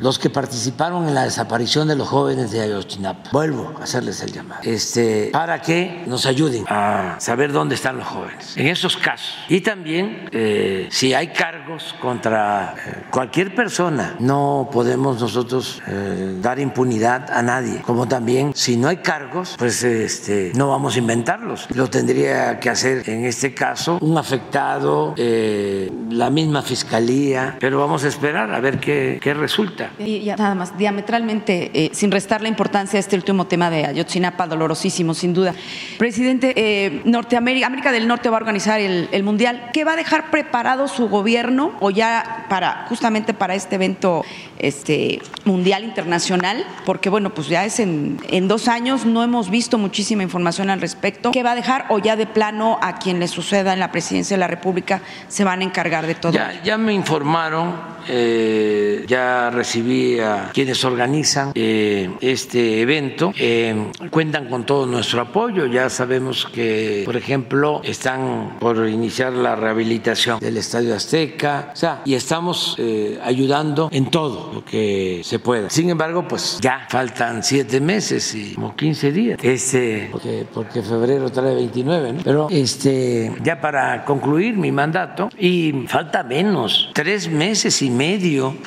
los que participaron en la desaparición de los jóvenes de Ayotzinapa. Vuelvo a hacerles el llamado, este, para que nos ayuden a saber dónde están los jóvenes en esos casos. Y también eh, si hay cargos contra eh, cualquier persona, no podemos nosotros eh, dar impunidad a nadie. Como también, si no hay cargos, pues este, no vamos a inventarlos. Lo tendría que hacer en este caso un afectado, la misma fiscalía, pero vamos a esperar a ver qué, qué resulta. Y ya, nada más, diametralmente, sin restar la importancia de este último tema de Ayotzinapa, dolorosísimo, sin duda. Presidente, Norteamérica, América del Norte va a organizar el, el Mundial. ¿Qué va a dejar preparado su gobierno o ya para justamente para este evento este, mundial internacional? Porque bueno, pues ya es en, en dos años, no hemos visto muchísima información al respecto. ¿Qué va a dejar o ya de plano a quien le suceda en la presidencia de la República se van a encargar de todo? Ya, ya me informaron, eh, ya recibí a quienes organizan eh, este evento, eh, cuentan con todo nuestro apoyo, ya sabemos que, por ejemplo, están por iniciar la rehabilitación del Estadio Azteca, o sea, y estamos ayudando en todo lo que se pueda. Sin embargo, pues ya faltan siete meses y como 15 días, este, porque, porque febrero trae 29, ¿no? Pero este, ya para concluir mi mandato, y falta menos, tres meses y medio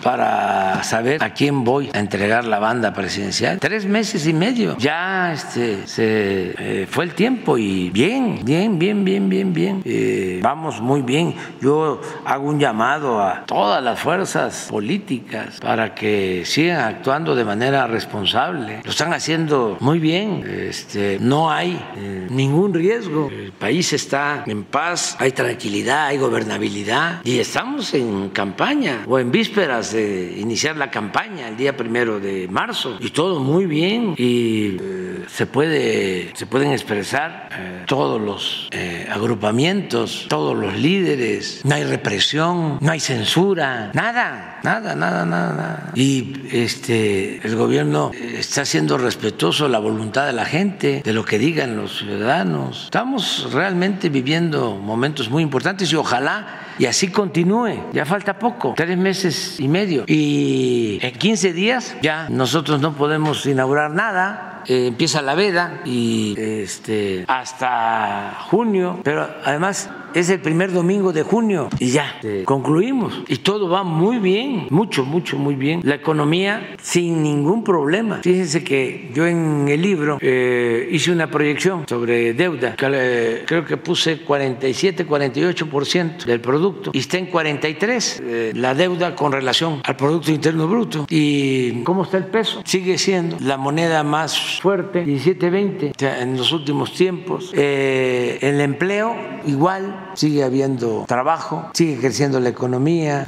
para saber a quién voy a entregar la banda presidencial. Tres meses y medio. Ya este, se eh, fue el tiempo y bien, bien, bien, bien, bien, bien. Eh, vamos muy bien yo hago un llamado a todas las fuerzas políticas para que sigan actuando de manera responsable. Lo están haciendo muy bien. Este, no hay eh, ningún riesgo. El país está en paz, hay tranquilidad, hay gobernabilidad y estamos en campaña o en vísperas de iniciar la campaña el día primero de marzo y todo muy bien y eh, se puede se pueden expresar eh, todos los agrupamientos, todos los líderes no hay represión, no hay censura, nada, nada, nada, nada. Y este, el gobierno está siendo respetuoso la voluntad de la gente, de lo que digan los ciudadanos. Estamos realmente viviendo momentos muy importantes y ojalá y así continúe. Ya falta poco, tres meses y medio. Y en 15 días ya nosotros no podemos inaugurar nada. Eh, empieza la veda y este, hasta junio, pero además es el primer domingo de junio y ya concluimos. Y todo va muy bien, mucho, mucho, muy bien. La economía sin ningún problema. Fíjense que yo en el libro eh, hice una proyección sobre deuda, que, creo que puse 47, 48% del producto y está en 43 eh, la deuda con relación al Producto Interno Bruto. ¿Y cómo está el peso? Sigue siendo la moneda más fuerte, 17-20 en los últimos tiempos. Eh, el empleo igual sigue habiendo trabajo, sigue creciendo la economía.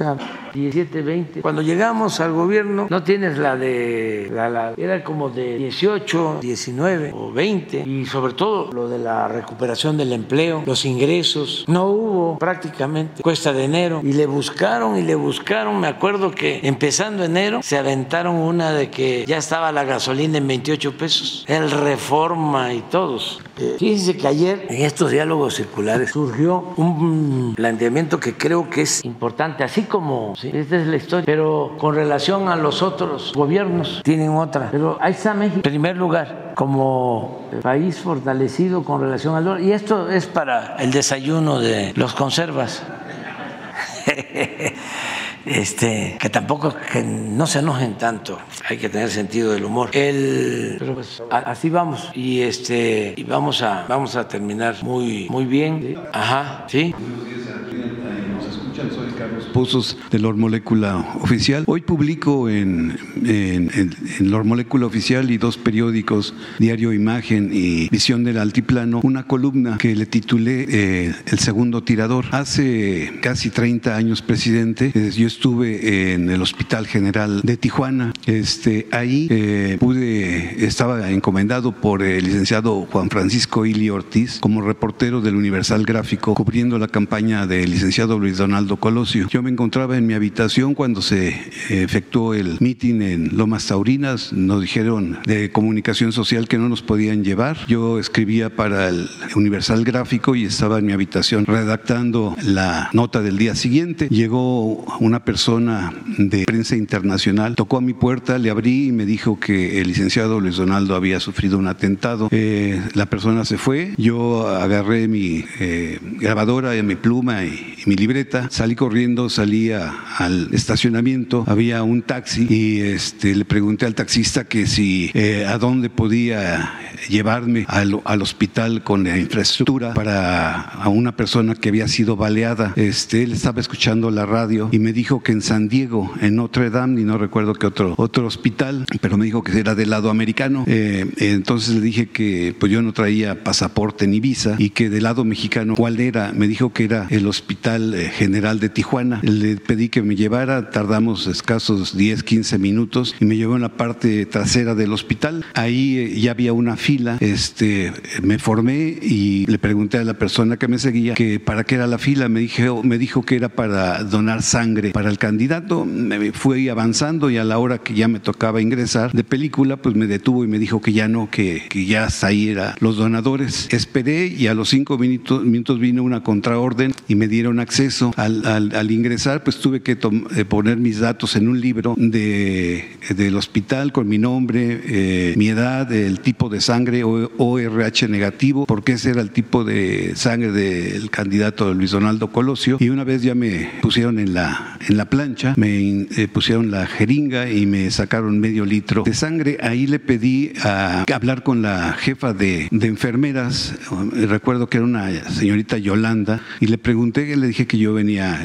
17, 20. Cuando llegamos al gobierno, no tienes la de. La, era como de 18, 19 o 20. Y sobre todo lo de la recuperación del empleo, los ingresos. No hubo prácticamente cuesta de enero. Y le buscaron y le buscaron. Me acuerdo que empezando enero se aventaron una de que ya estaba la gasolina en 28 pesos. El reforma y todos. Eh, fíjense que ayer en estos diálogos circulares surgió un planteamiento que creo que es importante, así como esta es la historia. Pero con relación a los otros gobiernos, tienen otra. Pero ahí está México, en primer lugar, como país fortalecido con relación al dólar. Y esto es para el desayuno de los conservas. (laughs) este, que tampoco que no se enojen tanto, hay que tener sentido del humor. El, pero pues, así vamos y este y vamos a vamos a terminar muy muy bien. Ajá, sí. Soy Carlos Pozos de Lor Molécula Oficial. Hoy publico en, en, en, Lor Molécula Oficial y dos periódicos, Diario Imagen y Visión del Altiplano, una columna que le titulé eh, El segundo tirador. Hace casi 30 años, presidente, eh, yo estuve en el Hospital General de Tijuana. Este, ahí eh, pude, estaba encomendado por el licenciado Juan Francisco Ili Ortiz como reportero del Universal Gráfico, cubriendo la campaña del licenciado Luis Donaldo Colosio. Yo me encontraba en mi habitación cuando se efectuó el meeting en Lomas Taurinas. Nos dijeron de comunicación social que no nos podían llevar. Yo escribía para el Universal Gráfico y estaba en mi habitación redactando la nota del día siguiente. Llegó una persona de prensa internacional, tocó a mi puerta, le abrí y me dijo que el licenciado Luis Donaldo había sufrido un atentado. Eh, la persona se fue, yo agarré mi eh, grabadora y mi pluma y mi libreta salí corriendo, salí al estacionamiento, había un taxi y este, le pregunté al taxista que si eh, a dónde podía llevarme al, al, hospital con la infraestructura para a una persona que había sido baleada. Este, él estaba escuchando la radio y me dijo que en San Diego, en Notre Dame, y no recuerdo qué otro, otro hospital, pero me dijo que era del lado americano. Eh, entonces le dije que pues yo no traía pasaporte ni visa y que del lado mexicano, ¿cuál era? Me dijo que era el Hospital eh, General de Tijuana. Le pedí que me llevara, tardamos escasos 10, 15 minutos y me llevó en la parte trasera del hospital. Ahí eh, ya había una fila, este, me formé y le pregunté a la persona que me seguía que para qué era la fila. Me, dijo, me dijo que era para donar sangre para el candidato. Me fui avanzando y a la hora que ya me tocaba ingresar de película, pues me detuvo y me dijo que ya no, que, que ya hasta ahí eran los donadores. Esperé y a los cinco minutos, minutos vino una contraorden y me dieron acceso al al, ingresar, pues tuve que eh, poner mis datos en un libro de, del hospital con mi nombre, eh, mi edad, el tipo de sangre ORH negativo, porque ese era el tipo de sangre del candidato Luis Donaldo Colosio. Y una vez ya me pusieron en la, en la plancha, me eh, pusieron la jeringa y me sacaron medio litro de sangre. Ahí le pedí a hablar con la jefa de, de enfermeras, recuerdo que era una señorita Yolanda, y le pregunté, le dije que yo venía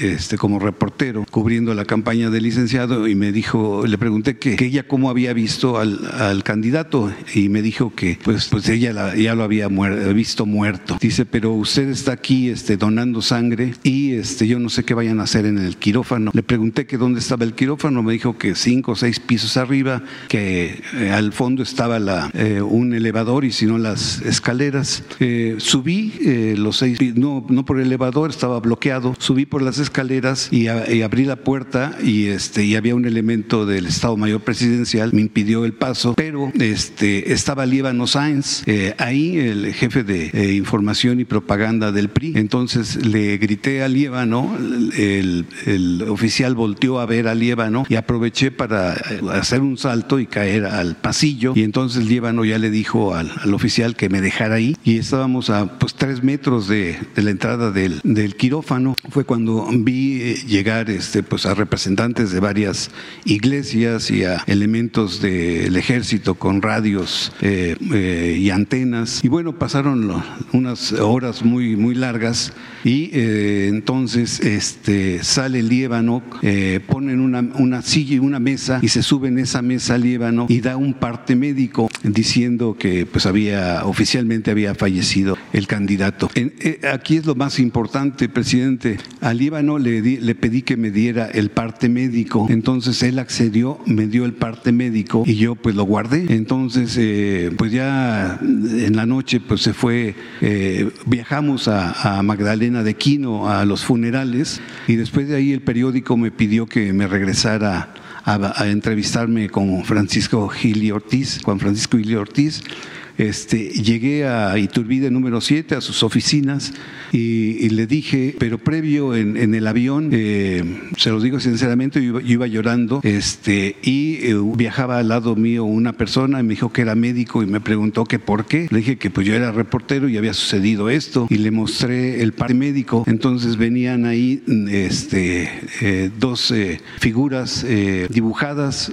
este, como reportero cubriendo la campaña del licenciado y me dijo, le pregunté que, ella cómo había visto al, candidato y me dijo que pues, pues ella ya lo había visto muerto. Dice, pero usted está aquí este, donando sangre y este, yo no sé qué vayan a hacer en el quirófano. Le pregunté que dónde estaba el quirófano, me dijo que cinco o seis pisos arriba, que eh, al fondo estaba la, eh, un elevador y si no las escaleras. Eh, subí los seis, no, no por el elevador, estaba bloqueado subí por las escaleras y, abrí la puerta y, este, y había un elemento del Estado Mayor Presidencial, me impidió el paso, pero este, estaba Líbano Sáenz, eh, ahí el jefe de eh, información y propaganda del PRI. Entonces le grité a Líbano, el, el, oficial volteó a ver a Líbano y aproveché para eh, hacer un salto y caer al pasillo. Y entonces Líbano ya le dijo al, al oficial que me dejara ahí y estábamos a pues, tres metros de, de la entrada del, del quirófano fue cuando vi eh, llegar este, pues, a representantes de varias iglesias y a elementos del ejército con radios eh, eh, y antenas. Y bueno, pasaron unas horas muy, muy largas y entonces este, sale Líbano, ponen una, una silla y una mesa y se sube en esa mesa Líbano y da un parte médico. diciendo que pues había oficialmente había fallecido el candidato. Eh, aquí es lo más importante, presidente. Al Líbano le, le pedí que me diera el parte médico, entonces él accedió, me dio el parte médico y yo pues lo guardé. Entonces eh, pues ya en la noche pues se fue, eh, viajamos a, a Magdalena de Quino a los funerales y después de ahí el periódico me pidió que me regresara a, entrevistarme con Francisco Gili Ortiz, Juan Francisco Gili Ortiz. Este, llegué a Iturbide número 7, a sus oficinas, y, le dije, pero previo en, el avión, eh, se lo digo sinceramente, yo iba, llorando este, y eh, viajaba al lado mío una persona me dijo que era médico y me preguntó que por qué. Le dije que pues yo era reportero y había sucedido esto y le mostré el parte médico. Entonces venían ahí este, eh, dos figuras dibujadas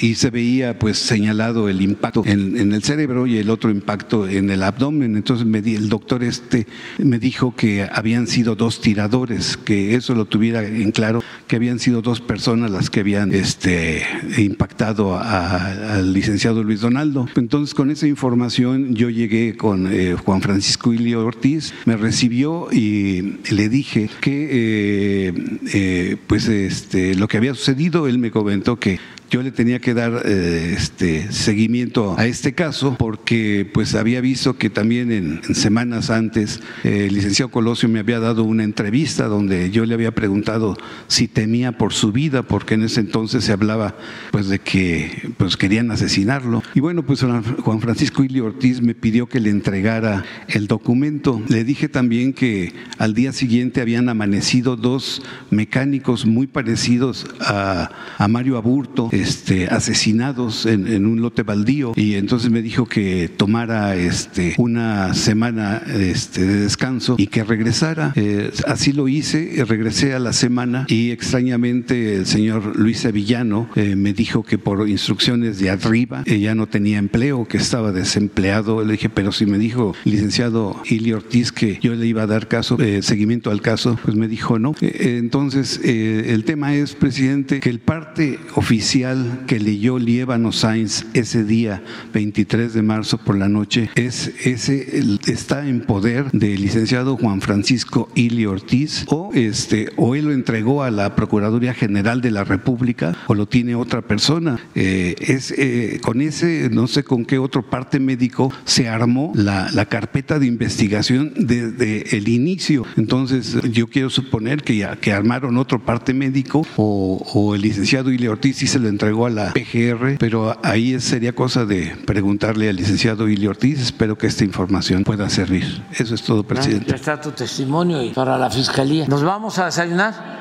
y se veía pues señalado el impacto en, en, el cerebro y el otro impacto en el abdomen. Entonces el doctor este me dijo que habían sido dos tiradores, que eso lo tuviera en claro, que habían sido dos personas las que habían este, impactado al licenciado Luis Donaldo. Entonces, con esa información yo llegué con eh, Juan Francisco Ilio Ortiz, me recibió y le dije que eh, eh, pues este, lo que había sucedido, él me comentó que yo le tenía que dar eh, este seguimiento a este caso porque pues había visto que también en, semanas antes eh, el licenciado Colosio me había dado una entrevista donde yo le había preguntado si temía por su vida porque en ese entonces se hablaba pues de que pues querían asesinarlo. Y bueno pues Juan Francisco Ili Ortiz me pidió que le entregara el documento. Le dije también que al día siguiente habían amanecido dos mecánicos muy parecidos a, a Mario Aburto este, asesinados en, un lote baldío y entonces me dijo que tomara este, una semana este, de descanso y que regresara. Eh, así lo hice, regresé a la semana y extrañamente el señor Luis Sevillano eh, me dijo que por instrucciones de arriba ya no tenía empleo, que estaba desempleado. Le dije, pero si me dijo licenciado Ili Ortiz que yo le iba a dar caso, eh, seguimiento al caso, pues me dijo no. entonces el tema es, presidente, que el parte oficial que leyó Liébano Sainz ese día, 23 de marzo por la noche, es ese está en poder del licenciado Juan Francisco Ili Ortiz o este o él lo entregó a la Procuraduría General de la República o lo tiene otra persona. Eh, es eh, con ese no sé con qué otro parte médico se armó la, la carpeta de investigación desde el inicio. Entonces yo quiero suponer que que armaron otro parte médico o, o el licenciado Ili Ortiz y se lo entregó a la PGR, pero ahí sería cosa de preguntarle al licenciado Ili Ortiz. Espero que esta información pueda servir. Eso es todo, presidente. Ya está tu testimonio y para la fiscalía. ¿Nos vamos a desayunar?